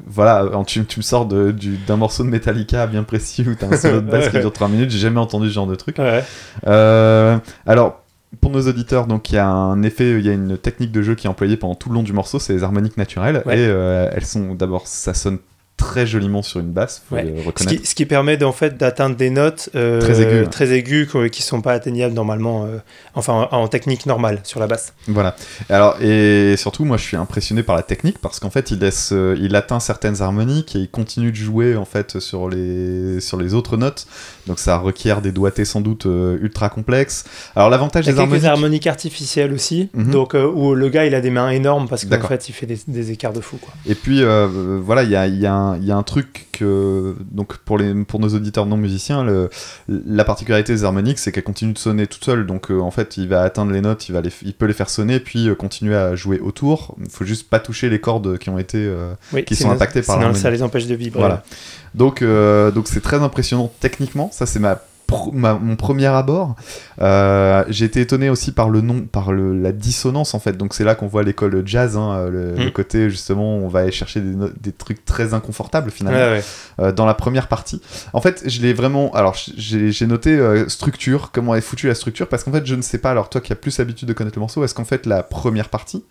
voilà, tu, tu me sors du- d'un morceau de Metallica bien précis où t'as un solo de basse qui dure 3 minutes. J'ai jamais entendu ce genre de truc. Ouais. Euh, alors, pour nos auditeurs, donc il y a un effet, il y a une technique de jeu qui est employée pendant tout le long du morceau, c'est les harmoniques naturelles. Ouais. Et euh, elles sont d'abord, ça sonne très joliment sur une basse, faut Ouais. le Ce qui, ce qui permet d'en fait d'atteindre des notes euh, Très aiguës, très aiguës, qui sont pas atteignables normalement, euh, enfin en, en technique normale sur la basse. Voilà. Alors, et surtout, moi, je suis impressionné par la technique parce qu'en fait, il laisse, euh, il atteint certaines harmoniques et il continue de jouer en fait sur les, sur les autres notes. Donc, ça requiert des doigtés sans doute euh, ultra complexes. Alors, l'avantage des harmoniques. harmoniques artificielles aussi, Mhm. donc euh, où le gars il a des mains énormes parce qu'en fait il fait des, des écarts de fou quoi. Et puis, euh, euh, voilà, il y a, il y, a un- il y a un truc que, donc, pour, les, pour nos auditeurs non musiciens, le, la particularité des harmoniques, c'est qu'elles continuent de sonner toutes seules. Donc, euh, en fait, il va atteindre les notes, il, va les, il peut les faire sonner, puis euh, continuer à jouer autour. Il faut juste pas toucher les cordes qui ont été. euh, Oui, Qui sont impactés par sinon l'harmonie. ça les empêche de vibrer. Voilà. Donc, donc c'est très impressionnant techniquement. Ça, c'est ma, ma- mon premier abord. Euh, J'ai été étonné aussi par le nom, par le, la dissonance en fait. Donc c'est là qu'on voit l'école jazz, hein, le, Mm. le côté justement, on va aller chercher des, trucs très inconfortables finalement Ouais, ouais. euh, dans la première partie. En fait, je l'ai vraiment. Alors, j'ai noté euh, structure, comment est foutue la structure, parce qu'en fait, je ne sais pas. Alors, toi qui as plus l'habitude de connaître le morceau, est-ce qu'en fait la première partie,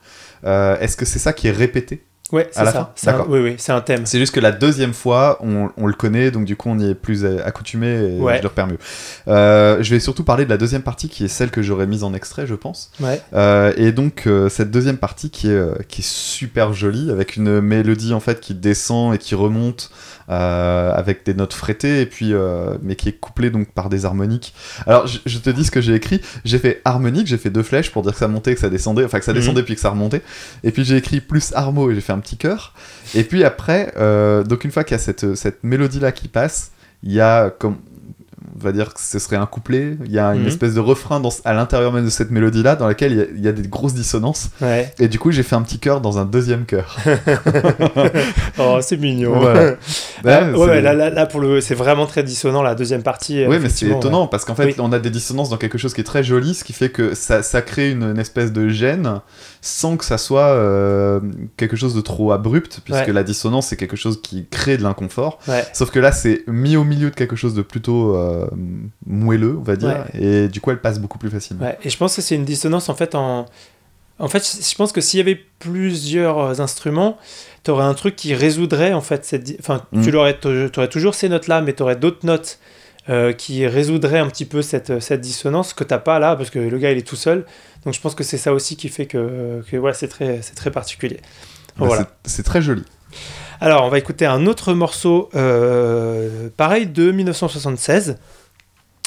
euh, est-ce que c'est ça qui est répété? Ouais, c'est ça. fin? Oui, oui, c'est un thème. C'est juste que la deuxième fois, on, on le connaît, donc du coup, on y est plus accoutumé et Ouais. je le repère mieux. Euh, je vais surtout parler de la deuxième partie qui est celle que j'aurais mise en extrait, je pense. Ouais. Euh, et donc, euh, cette deuxième partie qui est, qui est super jolie, avec une mélodie en fait qui descend et qui remonte. avec des notes frettées et puis mais qui est couplée donc par des harmoniques. Alors je, je te dis ce que j'ai écrit. J'ai fait harmonique, j'ai fait deux flèches pour dire que ça montait, que ça descendait, enfin que ça Mhm. descendait puis que ça remontait. Et puis j'ai écrit plus harmo et j'ai fait un petit cœur. Et puis après, euh, donc une fois qu'il y a cette, cette mélodie là qui passe, il y a comme on va dire que ce serait un couplet. Il y a une Mhm. espèce de refrain dans, à l'intérieur même de cette mélodie-là, dans laquelle il y a- il y, a des grosses dissonances. Ouais. Et du coup, j'ai fait un petit chœur dans un deuxième chœur. Oh, c'est mignon. Voilà. Ah, Ouais, ouais, c'est- là, là, là, pour le, c'est vraiment très dissonant la deuxième partie. Oui, mais c'est étonnant parce qu'en fait, Oui. on a des dissonances dans quelque chose qui est très joli, ce qui fait que ça, ça crée une, une espèce de gêne sans que ça soit euh, quelque chose de trop abrupt, puisque la dissonance c'est quelque chose qui crée de l'inconfort. Sauf que là, c'est mis au milieu de quelque chose de plutôt euh, moelleux, on va dire, et du coup, elle passe beaucoup plus facilement. Ouais, et je pense que c'est une dissonance en fait en. En fait, je pense que s'il y avait plusieurs euh, instruments, tu aurais un truc qui résoudrait en fait cette. Enfin, Mm. tu l'aurais, aurais toujours ces notes-là, mais tu aurais d'autres notes euh, qui résoudraient un petit peu cette, cette dissonance que t'as pas là, parce que le gars il est tout seul. Donc je pense que c'est ça aussi qui fait que, que ouais, c'est très, c'est très particulier. Bah, Voilà. C'est très joli. Alors, on va écouter un autre morceau, euh, pareil, de 1976,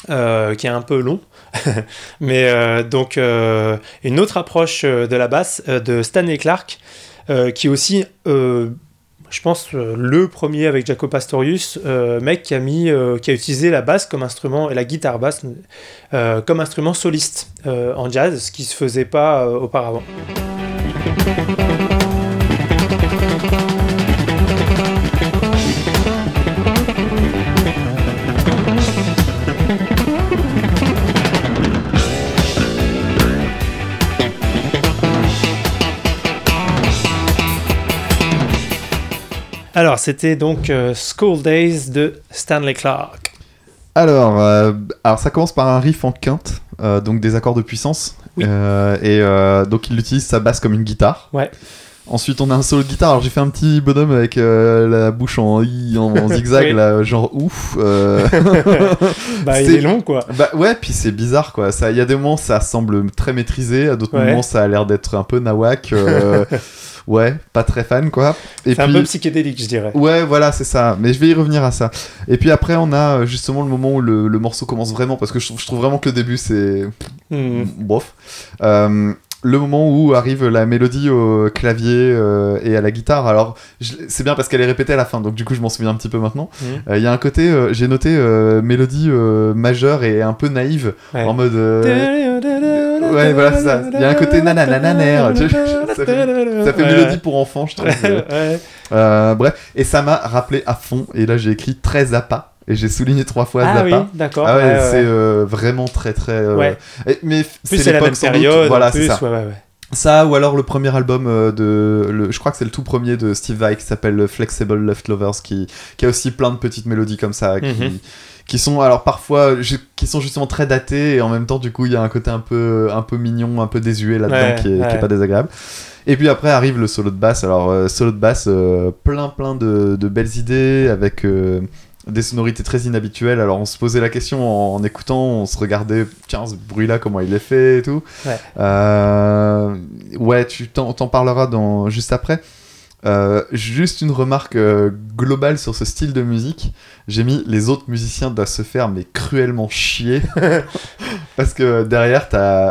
euh, qui est un peu long, mais euh, donc une autre approche de la basse de Stanley Clark, qui est aussi, je pense, le premier avec Jaco Pastorius, mec qui a mis, qui a utilisé la basse comme instrument et la guitare basse comme instrument soliste en jazz, ce qui se faisait pas auparavant. Alors, c'était donc euh, School Days de Stanley Clark. Alors, euh, alors, ça commence par un riff en quinte, euh, donc des accords de puissance. Oui. Et donc, il utilise sa basse comme une guitare. Ouais. Ensuite, on a un solo de guitare. Alors, j'ai fait un petit bonhomme avec euh, la bouche en, I, en, en zigzag, Oui. là, genre ouf. euh. Bah, il C'est- est long, quoi. bah ouais, puis c'est bizarre quoi. Ça, il y a des moments ça semble très maîtrisé, à d'autres Ouais. moments ça a l'air d'être un peu nawak. euh, ouais, pas très fan quoi. C'est un peu psychédélique, je dirais. Ouais, voilà, c'est ça. Mais je vais y revenir à ça. Et puis après, on a euh, justement le moment où le, le morceau commence vraiment, parce que je, trouve- je trouve vraiment que le début, c'est... Hmm. Bof. Euh, le moment où arrive la mélodie au clavier euh, et à la guitare. Alors, c'est bien parce qu'elle est répétée à la fin, donc du coup, je m'en souviens un petit peu maintenant. Hmm. Euh, Il y a un côté, euh, j'ai noté mélodie majeure et un peu naïve, Ouais. en mode... euh, Ouais, voilà, ça. Il y a un côté nananananer. Ça fait, ça fait Ouais. mélodie pour enfants, je trouve. Ouais. Euh, bref, et ça m'a rappelé à fond. Et là, j'ai écrit très Zappa. Et j'ai souligné trois fois Ah oui, d'accord. Ah ouais, ouais, c'est euh, vraiment très très. euh, Ouais. et- mais plus, c'est la l'époque même doute. période. Voilà, c'est ça. ouais, ouais, ouais. Ça, ou alors le premier album euh, de. Le, je crois que c'est le tout premier de Steve Vai qui s'appelle Flexible Leftovers, qui, qui a aussi plein de petites mélodies comme ça. Qui, Mhm. Qui sont alors parfois qui sont justement très datées et en même temps du coup il y a un côté un peu un peu mignon un peu désuet là-dedans Ouais, qui, est, qui est ouais. pas désagréable. Et puis après arrive le solo de basse. Alors euh, solo de basse euh, plein plein de, de belles idées avec euh, des sonorités très inhabituelles. Alors on se posait la question en, en écoutant on se regardait tiens ce bruit là comment il est fait et tout. Ouais. Ouais tu t'en t'en parleras dans juste après euh, juste une remarque euh, globale sur ce style de musique. J'ai mis les autres musiciens doivent se faire mais cruellement chier parce que derrière t'as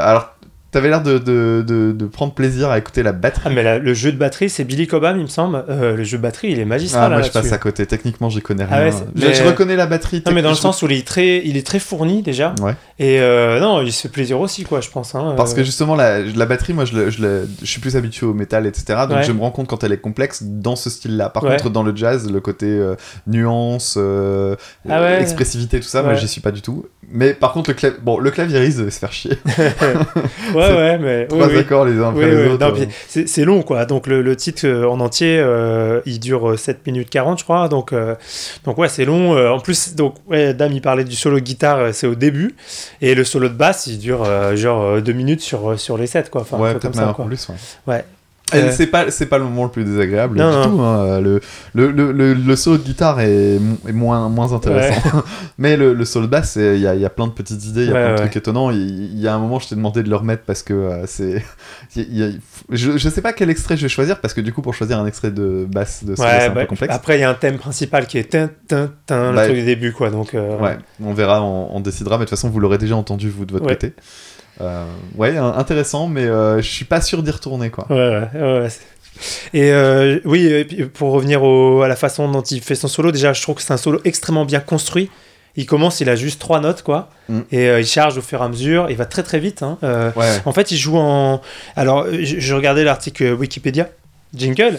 t'avais l'air de, de, de, de prendre plaisir à écouter la batterie. Ah, mais la- le jeu de batterie, c'est Billy Cobham, il me semble. Euh, le jeu de batterie, il est Ah, magistral. moi là, je passe à côté. Techniquement j'y connais rien. Ah ouais, c'est- Mais je reconnais la batterie. Non, mais dans le sens où il est très, il est très fourni déjà. Ouais. Et euh, non, il se fait plaisir aussi, quoi, je pense. hein, Parce euh. que justement, la, la batterie, moi, je, suis plus habitué au métal, etc. Donc, Ouais. je me rends compte quand elle est complexe dans ce style-là. Par contre, dans le jazz, le côté euh, nuance, euh, Ah expressivité, tout ça, moi, j'y suis pas du tout. Mais par contre, le, clav... bon, le clavieriste devait se faire chier. Ouais, ouais, mais. Trois oui, accords les uns après Oui, les oui, autres. euh. c'est long, quoi. Donc, le, le titre euh, en entier, euh, il dure euh, 7 minutes 40, je crois. Donc, euh, donc ouais, c'est long. Euh, en plus, donc, ouais, Dame, il parlait du solo de guitare, euh, c'est au début. Et le solo de basse, il dure euh, genre 2 minutes sur, euh, sur les 7, quoi. Enfin, ouais, peut-être comme même ça, quoi. plus. Ouais. Ouais. Euh, C'est pas, c'est pas le moment le plus désagréable Non, du non. tout. hein. Le, le, le, le, le solo de guitare est, est moins, moins intéressant. Mais le, le solo de basse, c'est- il y a, y a plein de petites idées, il y a Ouais, plein de trucs étonnants. Il, y a un moment, je t'ai demandé de le remettre parce que euh, c'est. je, je sais pas quel extrait je vais choisir parce que du coup, pour choisir un extrait de basse de solo, c'est Ouais, un bah, peu complexe. après il y a un thème principal qui est tin, tin, tin, Bah, le truc du début quoi donc euh, Ouais, on verra, on, on décidera, mais de toute façon, vous l'aurez déjà entendu, vous, de votre côté. Euh, ouais, intéressant, mais euh, je suis pas sûr d'y retourner, quoi. ouais, ouais, et euh, oui et puis pour revenir au- à la façon dont il fait son solo déjà je trouve que c'est un solo extrêmement bien construit il commence, il a juste trois notes, quoi. Mm. Et euh, il charge au fur et à mesure. Il va très très vite. hein. Euh, Ouais. en fait, il joue en. Alors, je, je regardais l'article Wikipédia. Jingle.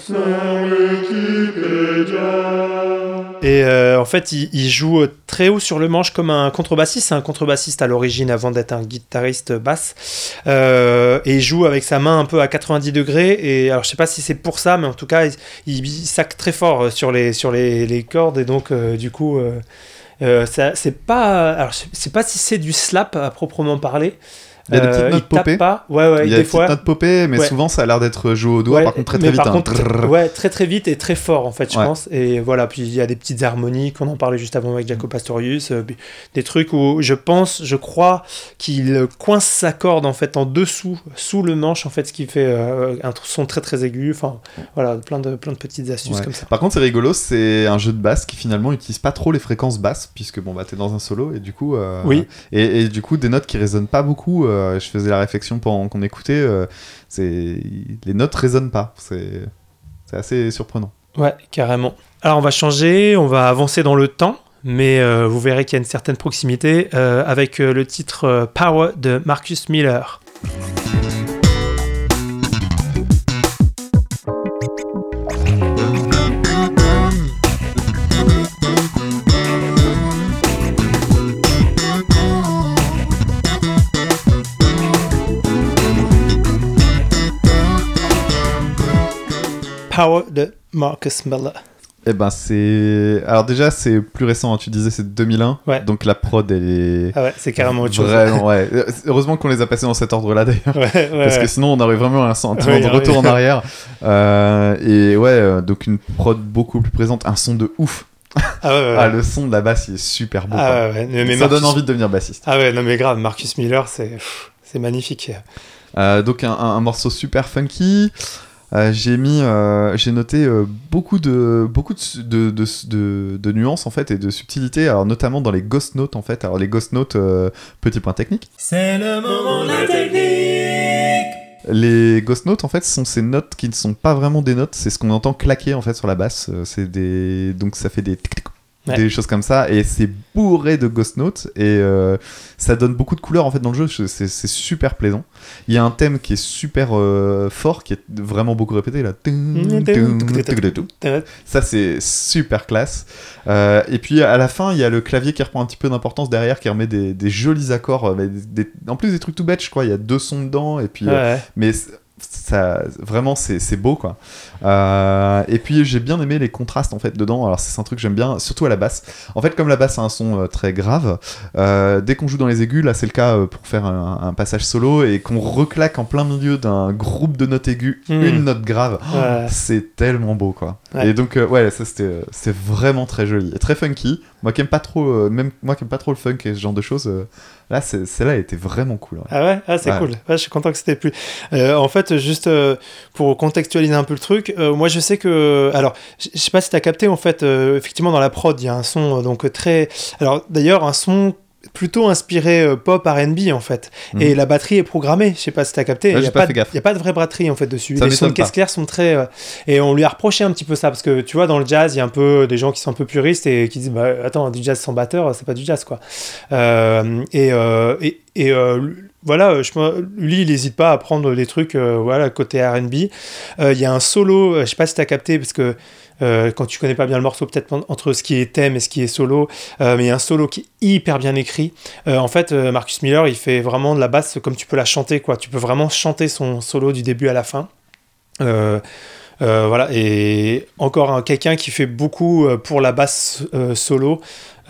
Et euh, en fait, il, joue très haut sur le manche comme un contrebassiste. C'est un contrebassiste à l'origine avant d'être un guitariste basse. Euh, et il joue avec sa main un peu à 90 degrés. Et alors, je sais pas si c'est pour ça, mais en tout cas, il, il, sac très fort euh, sur les, sur les, cordes. Et donc, du coup, c'est pas. Alors, je sais pas si c'est du slap à proprement parler. Il y a des petites Euh, notes popées. pas. Ouais, ouais, Il y a des des fois. petites notes popées, mais Ouais. souvent ça a l'air d'être joué au doigt, par contre très très mais vite. par contre, très- ouais, très très vite et très fort en fait, je pense. Et voilà, puis il y a des petites harmonies qu'on en parlait juste avant avec Jaco Pastorius, euh, des trucs où je pense, je crois qu'il coince sa corde en fait en dessous, sous le manche en fait, ce qui fait euh, un son très très aigu. Enfin, voilà, plein de plein de petites astuces comme ça. Par contre, c'est rigolo, c'est un jeu de basse qui finalement utilise pas trop les fréquences basses, puisque bon, bah t'es dans un solo et du coup. euh, Oui. Et, et du coup, des notes qui résonnent pas beaucoup. Euh, je faisais la réflexion pendant qu'on écoutait, euh, c'est les notes résonnent pas. C'est assez surprenant. Ouais, carrément. Alors on va changer, on va avancer dans le temps. Mais euh, vous verrez qu'il y a une certaine proximité avec le titre Power de Marcus Miller. Power de Marcus Miller. Et ben c'est. Alors déjà, c'est plus récent. hein, Tu disais c'est 2001. Ouais. Donc la prod, elle est. Ah ouais, c'est carrément autre chose. Vraiment, ouais. Euh, Heureusement qu'on les a passés dans cet ordre-là d'ailleurs. Ouais, ouais, Parce que sinon on aurait vraiment un sentiment de retour en arrière. Euh, et ouais, euh, donc une prod beaucoup plus présente, un son de ouf. Ah ouais, ouais, Ah, le son de la basse, il est super beau. Ah ouais, ouais. Mais, Ça Marcus- donne envie de devenir bassiste. Ah ouais, non mais grave, Marcus Miller, c'est c'est magnifique. Euh, donc un, un- un morceau super funky. Euh, j'ai mis, euh, j'ai noté euh, beaucoup de beaucoup de, de, de, de- de nuances en fait et de subtilités, alors notamment dans les ghost notes en fait. Alors les ghost notes, petit point technique. C'est le moment de la technique. Les ghost notes en fait sont ces notes qui ne sont pas vraiment des notes, c'est ce qu'on entend claquer en fait sur la basse. C'est des donc ça fait des tic, tic, Ouais. des choses comme ça et c'est bourré de ghost notes et euh, ça donne beaucoup de couleurs en fait dans le jeu. Je- C'est c'est super plaisant. Il y a un thème qui est super euh, fort, qui est vraiment beaucoup répété là. Ça c'est super classe. Euh, et puis à la fin, il y a le clavier qui reprend un petit peu d'importance derrière, qui remet des, des jolis accords. des- en plus des trucs tout bêtes, je crois. Il y a deux sons dedans et puis. Ouais. mais ça vraiment c'est c'est beau quoi Euh, et puis j'ai bien aimé les contrastes en fait dedans alors c'est un truc que j'aime bien surtout à la basse en fait comme la basse a un son euh, très grave euh, dès qu'on joue dans les aigus là c'est le cas pour faire un, un passage solo et qu'on reclaque en plein milieu d'un groupe de notes aiguës Mm. une note grave Ouais. c'est tellement beau quoi Ouais. et donc euh, ouais ça c'était c'était vraiment très joli et très funky moi qui aime pas trop même moi qui aime pas trop le funk et ce genre de choses là c'est- celle-là était vraiment cool ouais. Ah ouais, ah, c'est Ouais. cool. Ouais, je suis content que c'était plus. Euh, en fait, juste euh, pour contextualiser un peu le truc, euh, moi je sais que. Alors, je sais pas si tu as capté, en fait, euh, effectivement, dans la prod, il y a un son euh, donc très. Alors, d'ailleurs, un son plutôt inspiré euh, pop R&B en fait Mhm. et la batterie est programmée je sais pas si t'as capté il y j'ai a pas de- y a pas de vraie batterie en fait dessus Ça les sons de caisse claire sont très euh, et on lui a reproché un petit peu ça parce que tu vois dans le jazz il y a un peu des gens qui sont un peu puristes et qui disent bah attends du jazz sans batteur c'est pas du jazz quoi Euh, et et, et, voilà, me- lui, il n'hésite pas à prendre des trucs, euh, voilà, côté R&B. Euh, Il y a un solo, euh, je sais pas si tu as capté, parce que euh, quand tu connais pas bien le morceau, peut-être en- entre ce qui est thème et ce qui est solo, euh, mais il y a un solo qui est hyper bien écrit. Euh, en fait, euh, Marcus Miller, il fait vraiment de la basse comme tu peux la chanter, quoi. Tu peux vraiment chanter son solo du début à la fin. Euh, euh, voilà, et encore un- quelqu'un qui fait beaucoup euh, pour la basse euh, solo.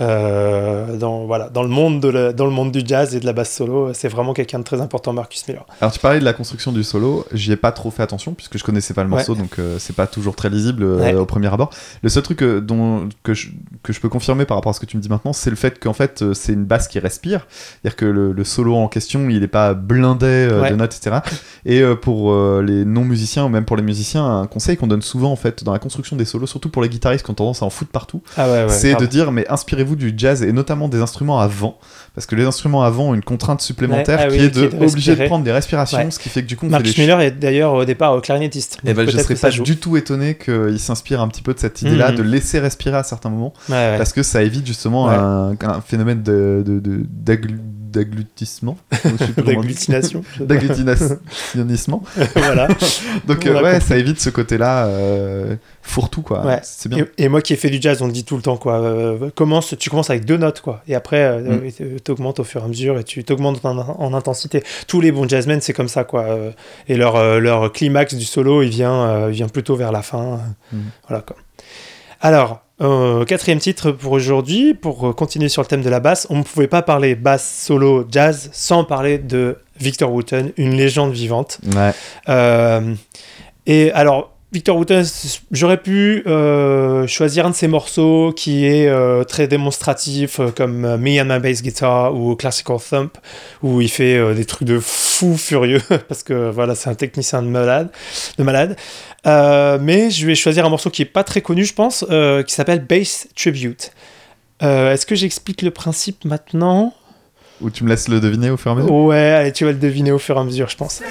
Euh, dans, voilà, dans, le monde de la- dans le monde du jazz et de la basse solo, c'est vraiment quelqu'un de très important, Marcus Miller. Alors tu parlais de la construction du solo, j'y ai pas trop fait attention puisque je connaissais pas le morceau donc euh, c'est pas toujours très lisible euh, Ouais. au premier abord. Le seul truc euh, dont, que, je, que je peux confirmer par rapport à ce que tu me dis maintenant, c'est le fait qu'en fait c'est une basse qui respire, c'est-à-dire que le, le solo en question il est pas blindé Ouais. de notes etc. Et pour les non musiciens ou même pour les musiciens, un conseil qu'on donne souvent en fait dans la construction des solos, surtout pour les guitaristes qui ont tendance à en foutre partout, Ah c'est de dire mais inspirez-vous inspirez-vous du jazz et notamment des instruments à vent, parce que les instruments à vent ont une contrainte supplémentaire Ouais, ah qui oui, est qui de est de obligé de prendre des respirations, Ouais. ce qui fait que du coup on fait Marcus des Miller est d'ailleurs au départ euh, clarinettiste. et ben, donc je peut-être serais pas joue. du tout étonné qu'il s'inspire un petit peu de cette idée-là, Mhm. de laisser respirer à certains moments, Ouais, parce que ça évite justement un, un phénomène de, de, de- dit. D'agglutination. je sais pas. d'agglutination. voilà. Donc On euh, ouais, compris. ça évite ce côté-là euh, fourre-tout quoi. Ouais. C'est bien. Et, et moi qui ai fait du jazz, on le dit tout le temps, quoi. euh, commence, tu commences avec deux notes, quoi. Et après, Mm. tu augmentes au fur et à mesure et tu t'augmentes en, en intensité. Tous les bons jazzmen, c'est comme ça, quoi. et leur, leur climax du solo, il vient, il vient plutôt vers la fin. Mm. Voilà, quoi. Alors, euh, quatrième titre pour aujourd'hui, pour euh, continuer sur le thème de la basse, on ne pouvait pas parler basse solo jazz sans parler de Victor Wooten, une légende vivante. Ouais. Euh, et alors, Victor Wooten, j'aurais pu euh, choisir un de ses morceaux qui est euh, très démonstratif, comme Me and My Bass Guitar ou Classical Thump, où il fait euh, des trucs de fou furieux, parce que voilà, c'est un technicien de malade. De malade. Euh, mais je vais choisir un morceau qui est pas très connu, je pense, euh, qui s'appelle Bass Tribute. Euh, Est-ce que j'explique le principe maintenant? Ou tu me laisses le deviner au fur et à mesure? Ouais, allez, tu vas le deviner au fur et à mesure, je pense.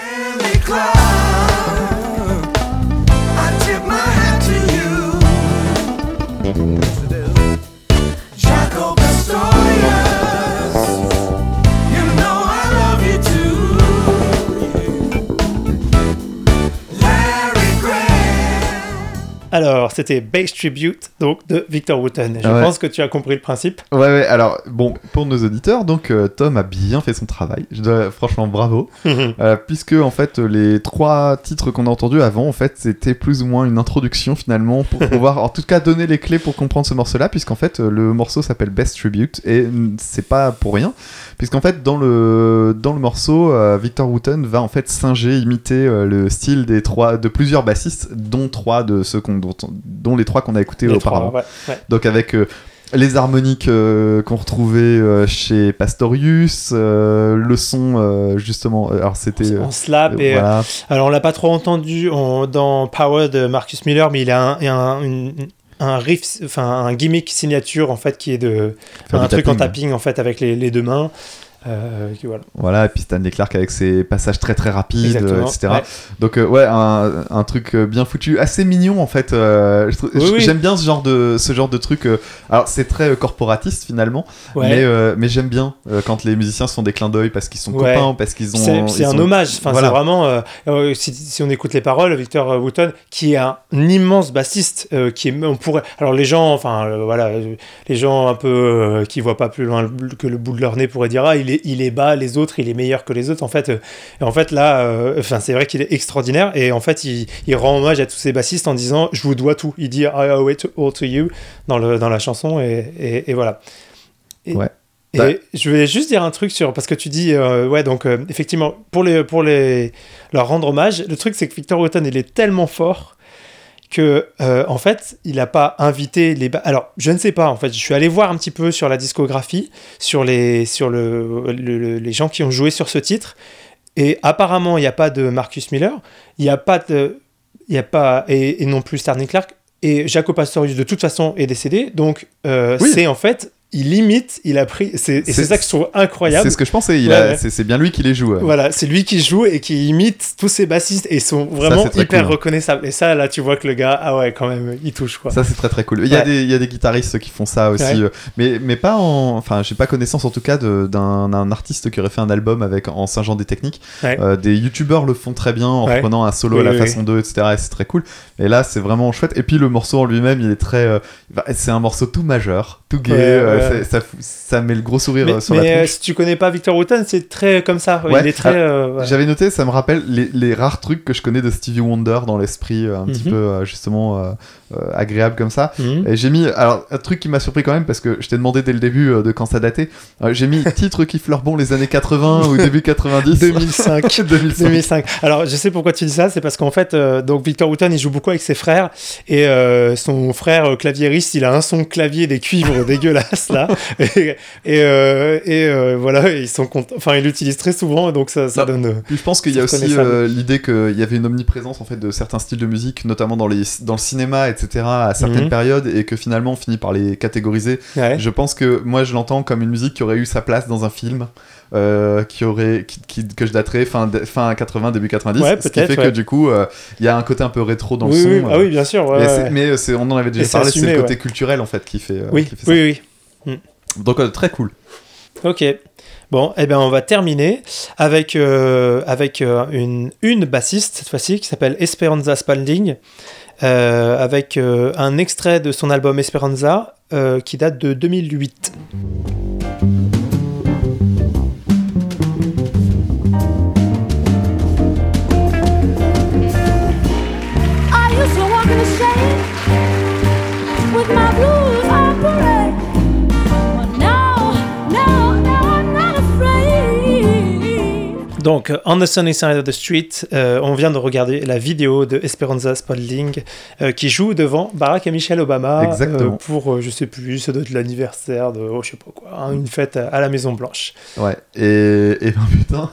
Alors, c'était Bass Tribute, donc de Victor Wooten. Je ouais. pense que tu as compris le principe. Ouais, ouais, alors, bon, pour nos auditeurs, donc euh, Tom a bien fait son travail. Je dois, franchement, bravo. Euh, puisque, en fait, les trois titres qu'on a entendus avant, en fait, c'était plus ou moins une introduction finalement pour pouvoir, en tout cas, donner les clés pour comprendre ce morceau-là, puisqu'en fait, euh, le morceau s'appelle Best Tribute et c'est pas pour rien, puisqu'en fait, dans le, dans le morceau, euh, Victor Wooten va en fait singer, imiter le style des trois, de plusieurs bassistes, dont trois de ceux qu'on, dont, dont les trois qu'on a écoutés Les auparavant. trois, ouais, ouais. Donc avec euh, les harmoniques euh, qu'on retrouvait euh, chez Pastorius, euh, le son justement, alors c'était... En slap. Et, voilà. Alors, on l'a pas trop entendu en- dans Power de Marcus Miller, mais il a un, un, une- un riff, enfin un gimmick signature en fait qui est de faire un truc en tapping. tapping en fait avec les, les deux mains. Euh, qui- voilà. Voilà, et puis Stanley Clark avec ses passages très très rapides, Exactement, euh, etc. ouais. Donc euh, ouais, un, un truc bien foutu, assez mignon en fait. euh, Oui, oui. J'aime bien ce genre de ce genre de truc. alors c'est très corporatiste finalement, Ouais. mais mais j'aime bien quand les musiciens se font des clins d'œil parce qu'ils sont Ouais. copains, parce qu'ils ont. C'est un sont- hommage, enfin, Voilà. c'est vraiment. si, si on écoute les paroles, Victor Wooten, qui est un immense bassiste, qui est, on pourrait. Alors les gens, enfin voilà, les gens un peu qui voient pas plus loin que le bout de leur nez pourraient dire ah il est, il est bas, les autres, il est meilleur que les autres. En fait, euh, en fait là, euh, enfin c'est vrai qu'il est extraordinaire et en fait il, il rend hommage à tous ces bassistes en disant je vous dois tout. Il dit I owe it all to you dans le dans la chanson et, et, et voilà. Et- Ouais. et Bah- je voulais juste dire un truc sur parce que tu dis euh, ouais donc euh, effectivement pour les pour les leur rendre hommage le truc c'est que Victor Wooten il est tellement fort que euh, en fait il n'a pas invité les alors je ne sais pas en fait je suis allé voir un petit peu sur la discographie sur les sur le, le- le- les gens qui ont joué sur ce titre et apparemment il n'y a pas de Marcus Miller il n'y a pas de il y a pas et, et non plus Stanley Clark et Jaco Pastorius de toute façon est décédé donc euh, Oui. c'est en fait il imite il a pris c'est et c'est ça que je trouve incroyable C'est ce que je pensais. Il Ouais, a- ouais. C'est c'est bien lui qui les joue. ouais. voilà, c'est lui qui joue et qui imite tous ces bassistes et ils sont vraiment hyper cool, reconnaissables. Et ça, là, tu vois que le gars, ah ouais, quand même, il touche quoi. Ça c'est très très cool. Il y, a des, il y a des guitaristes qui font ça aussi, euh, mais, mais pas en. Enfin, j'ai pas connaissance en tout cas de- d'un d'un artiste qui aurait fait un album avec en singeant des techniques. Euh, des youtubeurs le font très bien en prenant un solo Oui, à la oui, façon d'eux, etc. Et c'est très cool. Et là c'est vraiment chouette. Et puis le morceau en lui-même, il est très. euh, c'est un morceau tout majeur, tout gay. Euh, ça, met le gros sourire mais euh, sur mais, la euh, tronche. si tu connais pas Victor Wooten, c'est très comme ça. Ouais. Il est très. Ah, euh, ouais. J'avais noté, ça me rappelle les, les rares trucs que je connais de Stevie Wonder dans l'esprit, un petit Mhm. peu euh, justement agréable comme ça. Mhm. Et j'ai mis, alors un truc qui m'a surpris quand même parce que je t'ai demandé dès le début euh, de quand ça datait. Euh, j'ai mis titre qui fleure bon les années 80 ou début 90. 2005. 2005. 2005. Alors, je sais pourquoi tu dis ça, c'est parce qu'en fait, euh, donc Victor Wooten, il joue beaucoup avec ses frères et euh, son frère euh, claviériste, il a un son de clavier des cuivres dégueulasses là. et et, euh, et, euh, voilà, ils sont contents. Enfin, ils l'utilisent très souvent, donc ça, ça Non. donne. euh, Puis je pense qu'il y a aussi euh, l'idée qu'il y avait une omniprésence en fait de certains styles de musique, notamment dans, les, dans le cinéma, etc., à certaines Mhm. périodes, et que finalement on finit par les catégoriser. ouais. Je pense que moi je l'entends comme une musique qui aurait eu sa place dans un film, euh, qui aurait, qui, qui- que je daterais fin, fin 80, début 90. Ouais, ce qui fait que du coup, euh, il y a un côté un peu rétro dans oui, le son. oui, ah euh, oui, bien sûr. ouais, mais euh, on en avait déjà parlé, c'est le côté culturel en fait qui fait, euh, oui, qui fait ça. oui, oui. Donc euh, très cool. Ok. Bon, eh bien, on va terminer avec, euh, avec euh, une, une bassiste, cette fois-ci, qui s'appelle Esperanza Spalding, euh, avec euh, un extrait de son album Esperanza, euh, qui date de 2008. Donc, euh, On the Sunny Side of the Street, euh, on vient de regarder la vidéo de Esperanza Spalding euh, qui joue devant Barack et Michelle Obama euh, pour, je sais plus, ça doit être l'anniversaire de, oh, je sais pas quoi, hein, une fête à la Maison Blanche. Ouais, et, et oh, putain.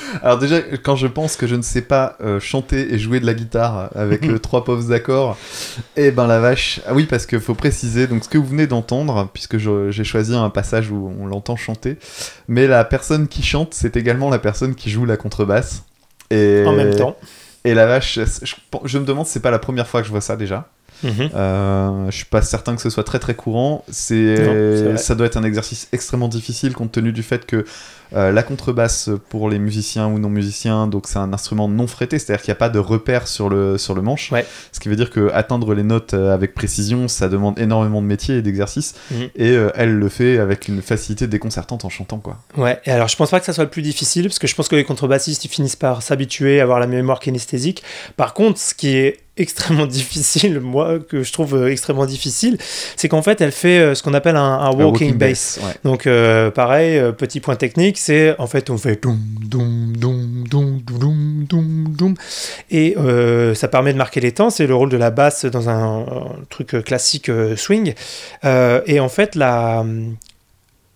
Alors déjà, quand je pense que je ne sais pas euh, chanter et jouer de la guitare avec euh, trois pauvres accords, et ben la vache. Ah oui, parce qu'il faut préciser, donc ce que vous venez d'entendre, puisque j'ai choisi un passage où on l'entend chanter, mais la personne qui chante, c'est également la personne qui joue la contrebasse. Et, En même temps. Et la vache, je, je me demande si c'est pas la première fois que je vois ça déjà. Mhm. Euh, je suis pas certain que ce soit très très courant. C'est ça doit être un exercice extrêmement difficile compte tenu du fait que euh, la contrebasse pour les musiciens ou non musiciens, donc c'est un instrument non frété, c'est-à-dire qu'il n'y a pas de repère sur le sur le manche. Ouais. Ce qui veut dire que atteindre les notes euh, avec précision, ça demande énormément de métier et d'exercice. Mhm. Et euh, elle le fait avec une facilité déconcertante en chantant quoi. Ouais, et alors je pense pas que ça soit le plus difficile, parce que je pense que les contrebassistes ils finissent par s'habituer à avoir la mémoire kinesthésique. Par contre, ce qui est extrêmement difficile, moi, que je trouve euh, extrêmement difficile, c'est qu'en fait elle fait euh, ce qu'on appelle un, walking, bass. ouais. Donc euh, pareil, petit point technique, c'est en fait on fait doum doum doum doum doum doum doum et euh, ça permet de marquer les temps. C'est le rôle de la basse dans un, un truc classique swing. Euh, et en fait la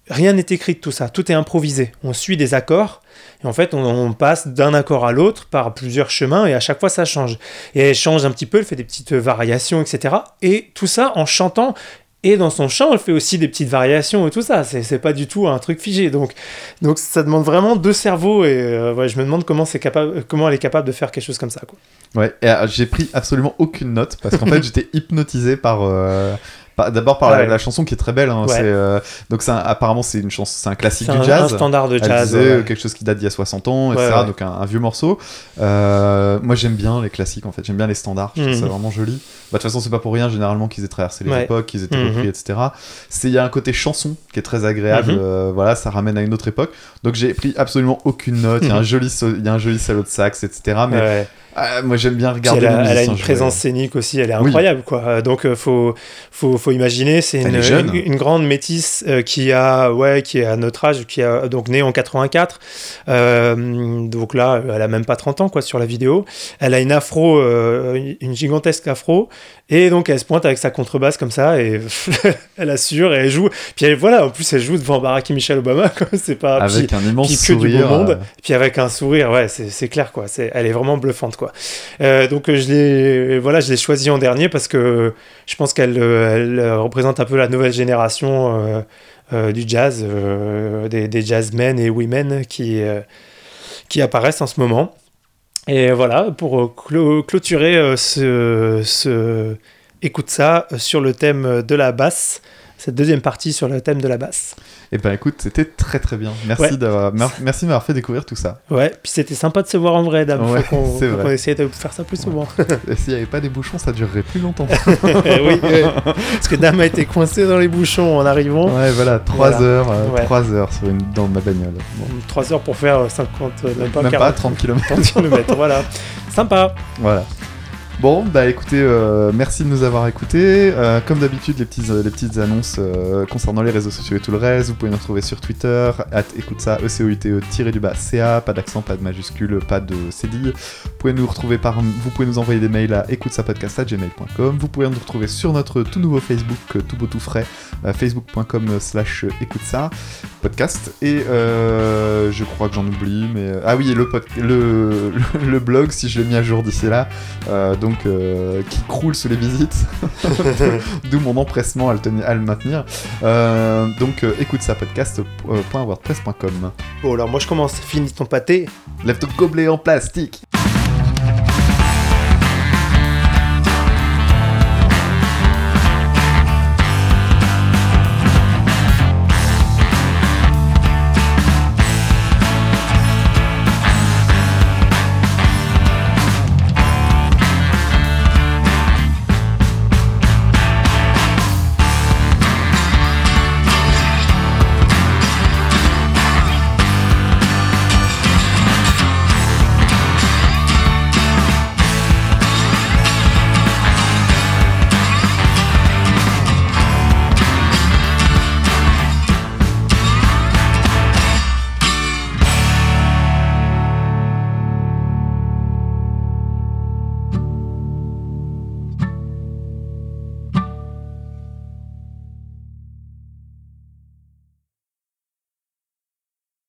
rien n'est écrit de tout ça, tout est improvisé. On suit des accords et en fait on, on passe d'un accord à l'autre par plusieurs chemins et à chaque fois ça change. Et elle change un petit peu, elle fait des petites variations, etc. Et tout ça en chantant. Et dans son chant, elle fait aussi des petites variations et tout ça. C'est pas du tout un truc figé. Donc, donc ça demande vraiment deux cerveaux. Et euh, ouais, je me demande comment, c'est capable, comment elle est capable de faire quelque chose comme ça. Quoi. Ouais, euh, j'ai pris absolument aucune note parce qu'en fait j'étais hypnotisé par. euh, par- D'abord par la, ouais. la chanson qui est très belle. hein, Ouais. euh, donc un- apparemment c'est une chanson, c'est un classique du un, jazz. un standard de jazz. disait ouais. euh, quelque chose qui date d'il y a 60 ans, etc. Donc un, un vieux morceau. Euh, moi j'aime bien les classiques en fait, j'aime bien les standards, je trouve ça vraiment joli. Bah, De toute façon c'est pas pour rien généralement qu'ils aient traversé les époques, qu'ils aient été repris, etc. C'est il y a un côté chanson qui est très agréable, euh, voilà, ça ramène à une autre époque. Donc j'ai pris absolument aucune note. Il y a un joli, il y a un joli solo de sax, etc. Mais. Ah, moi j'aime bien regarder elle, a, elle a une jouer. présence scénique aussi, elle est Oui. incroyable quoi. Donc euh, faut, faut faut imaginer, c'est une, une, une grande métisse euh, qui a ouais qui est à notre âge, qui a donc née en 84. Euh, donc là, elle a même pas 30 ans quoi sur la vidéo. Elle a une afro, euh, une gigantesque afro, et donc elle se pointe avec sa contrebasse comme ça et elle assure et elle joue. Puis elle, voilà, en plus elle joue devant Barack et Michelle Obama. C'est pas avec puis- un immense puis que du beau sourire. monde. puis avec un sourire, ouais, c'est c'est clair quoi. C'est, elle est vraiment bluffante quoi. Euh, donc euh, je l'ai, voilà, je l'ai choisie en dernier parce que je pense qu'elle, euh, représente un peu la nouvelle génération du jazz, des, jazzmen et women qui qui apparaissent en ce moment. Et voilà, pour clôturer ce, ce écoute ça sur le thème de la basse, cette deuxième partie sur le thème de la basse. Et ben écoute, c'était très très bien. Merci Ouais. d'avoir, mer- merci de m'avoir fait découvrir tout ça. Ouais, puis c'était sympa de se voir en vrai, Dame. Ouais, faut qu'on, c'est faut vrai. qu'on essaye de faire ça plus souvent. Et s'il n'y avait pas des bouchons, ça durerait plus longtemps. Eh oui, parce que Dame a été coincé dans les bouchons en arrivant. Ouais, voilà, 3 Voilà. heures, euh, Ouais. heures sur une, dans ma bagnole. Bon. 3 heures pour faire 50, euh, même pas Même 40 pas 30 km. 30 km, voilà. Sympa. Voilà. Bon, bah écoutez, euh, merci de nous avoir écoutés. Euh, comme d'habitude, les, petits, euh, les petites annonces euh, concernant les réseaux sociaux et tout le reste, vous pouvez nous retrouver sur Twitter, at écoute ça, E E-C-O-U-T-E, tiré du bas, C-A, pas d'accent, pas de majuscule, pas de cédille. Vous pouvez nous retrouver par, vous pouvez nous envoyer des mails à écoute ça gmail.com. Vous pouvez nous retrouver sur notre tout nouveau Facebook, tout beau tout frais, facebook.com slash écoute ça podcast. Et je crois que j'en oublie, mais ah oui, le, le, le, blog, si je l'ai mis à jour d'ici là, donc euh, qui croule sous les visites, d'où mon empressement à le, tenir- à le maintenir. Euh, donc euh, écoute ça podcast.wordpress.com. Bon, alors moi je commence. Finis ton pâté. Lève ton gobelet en plastique.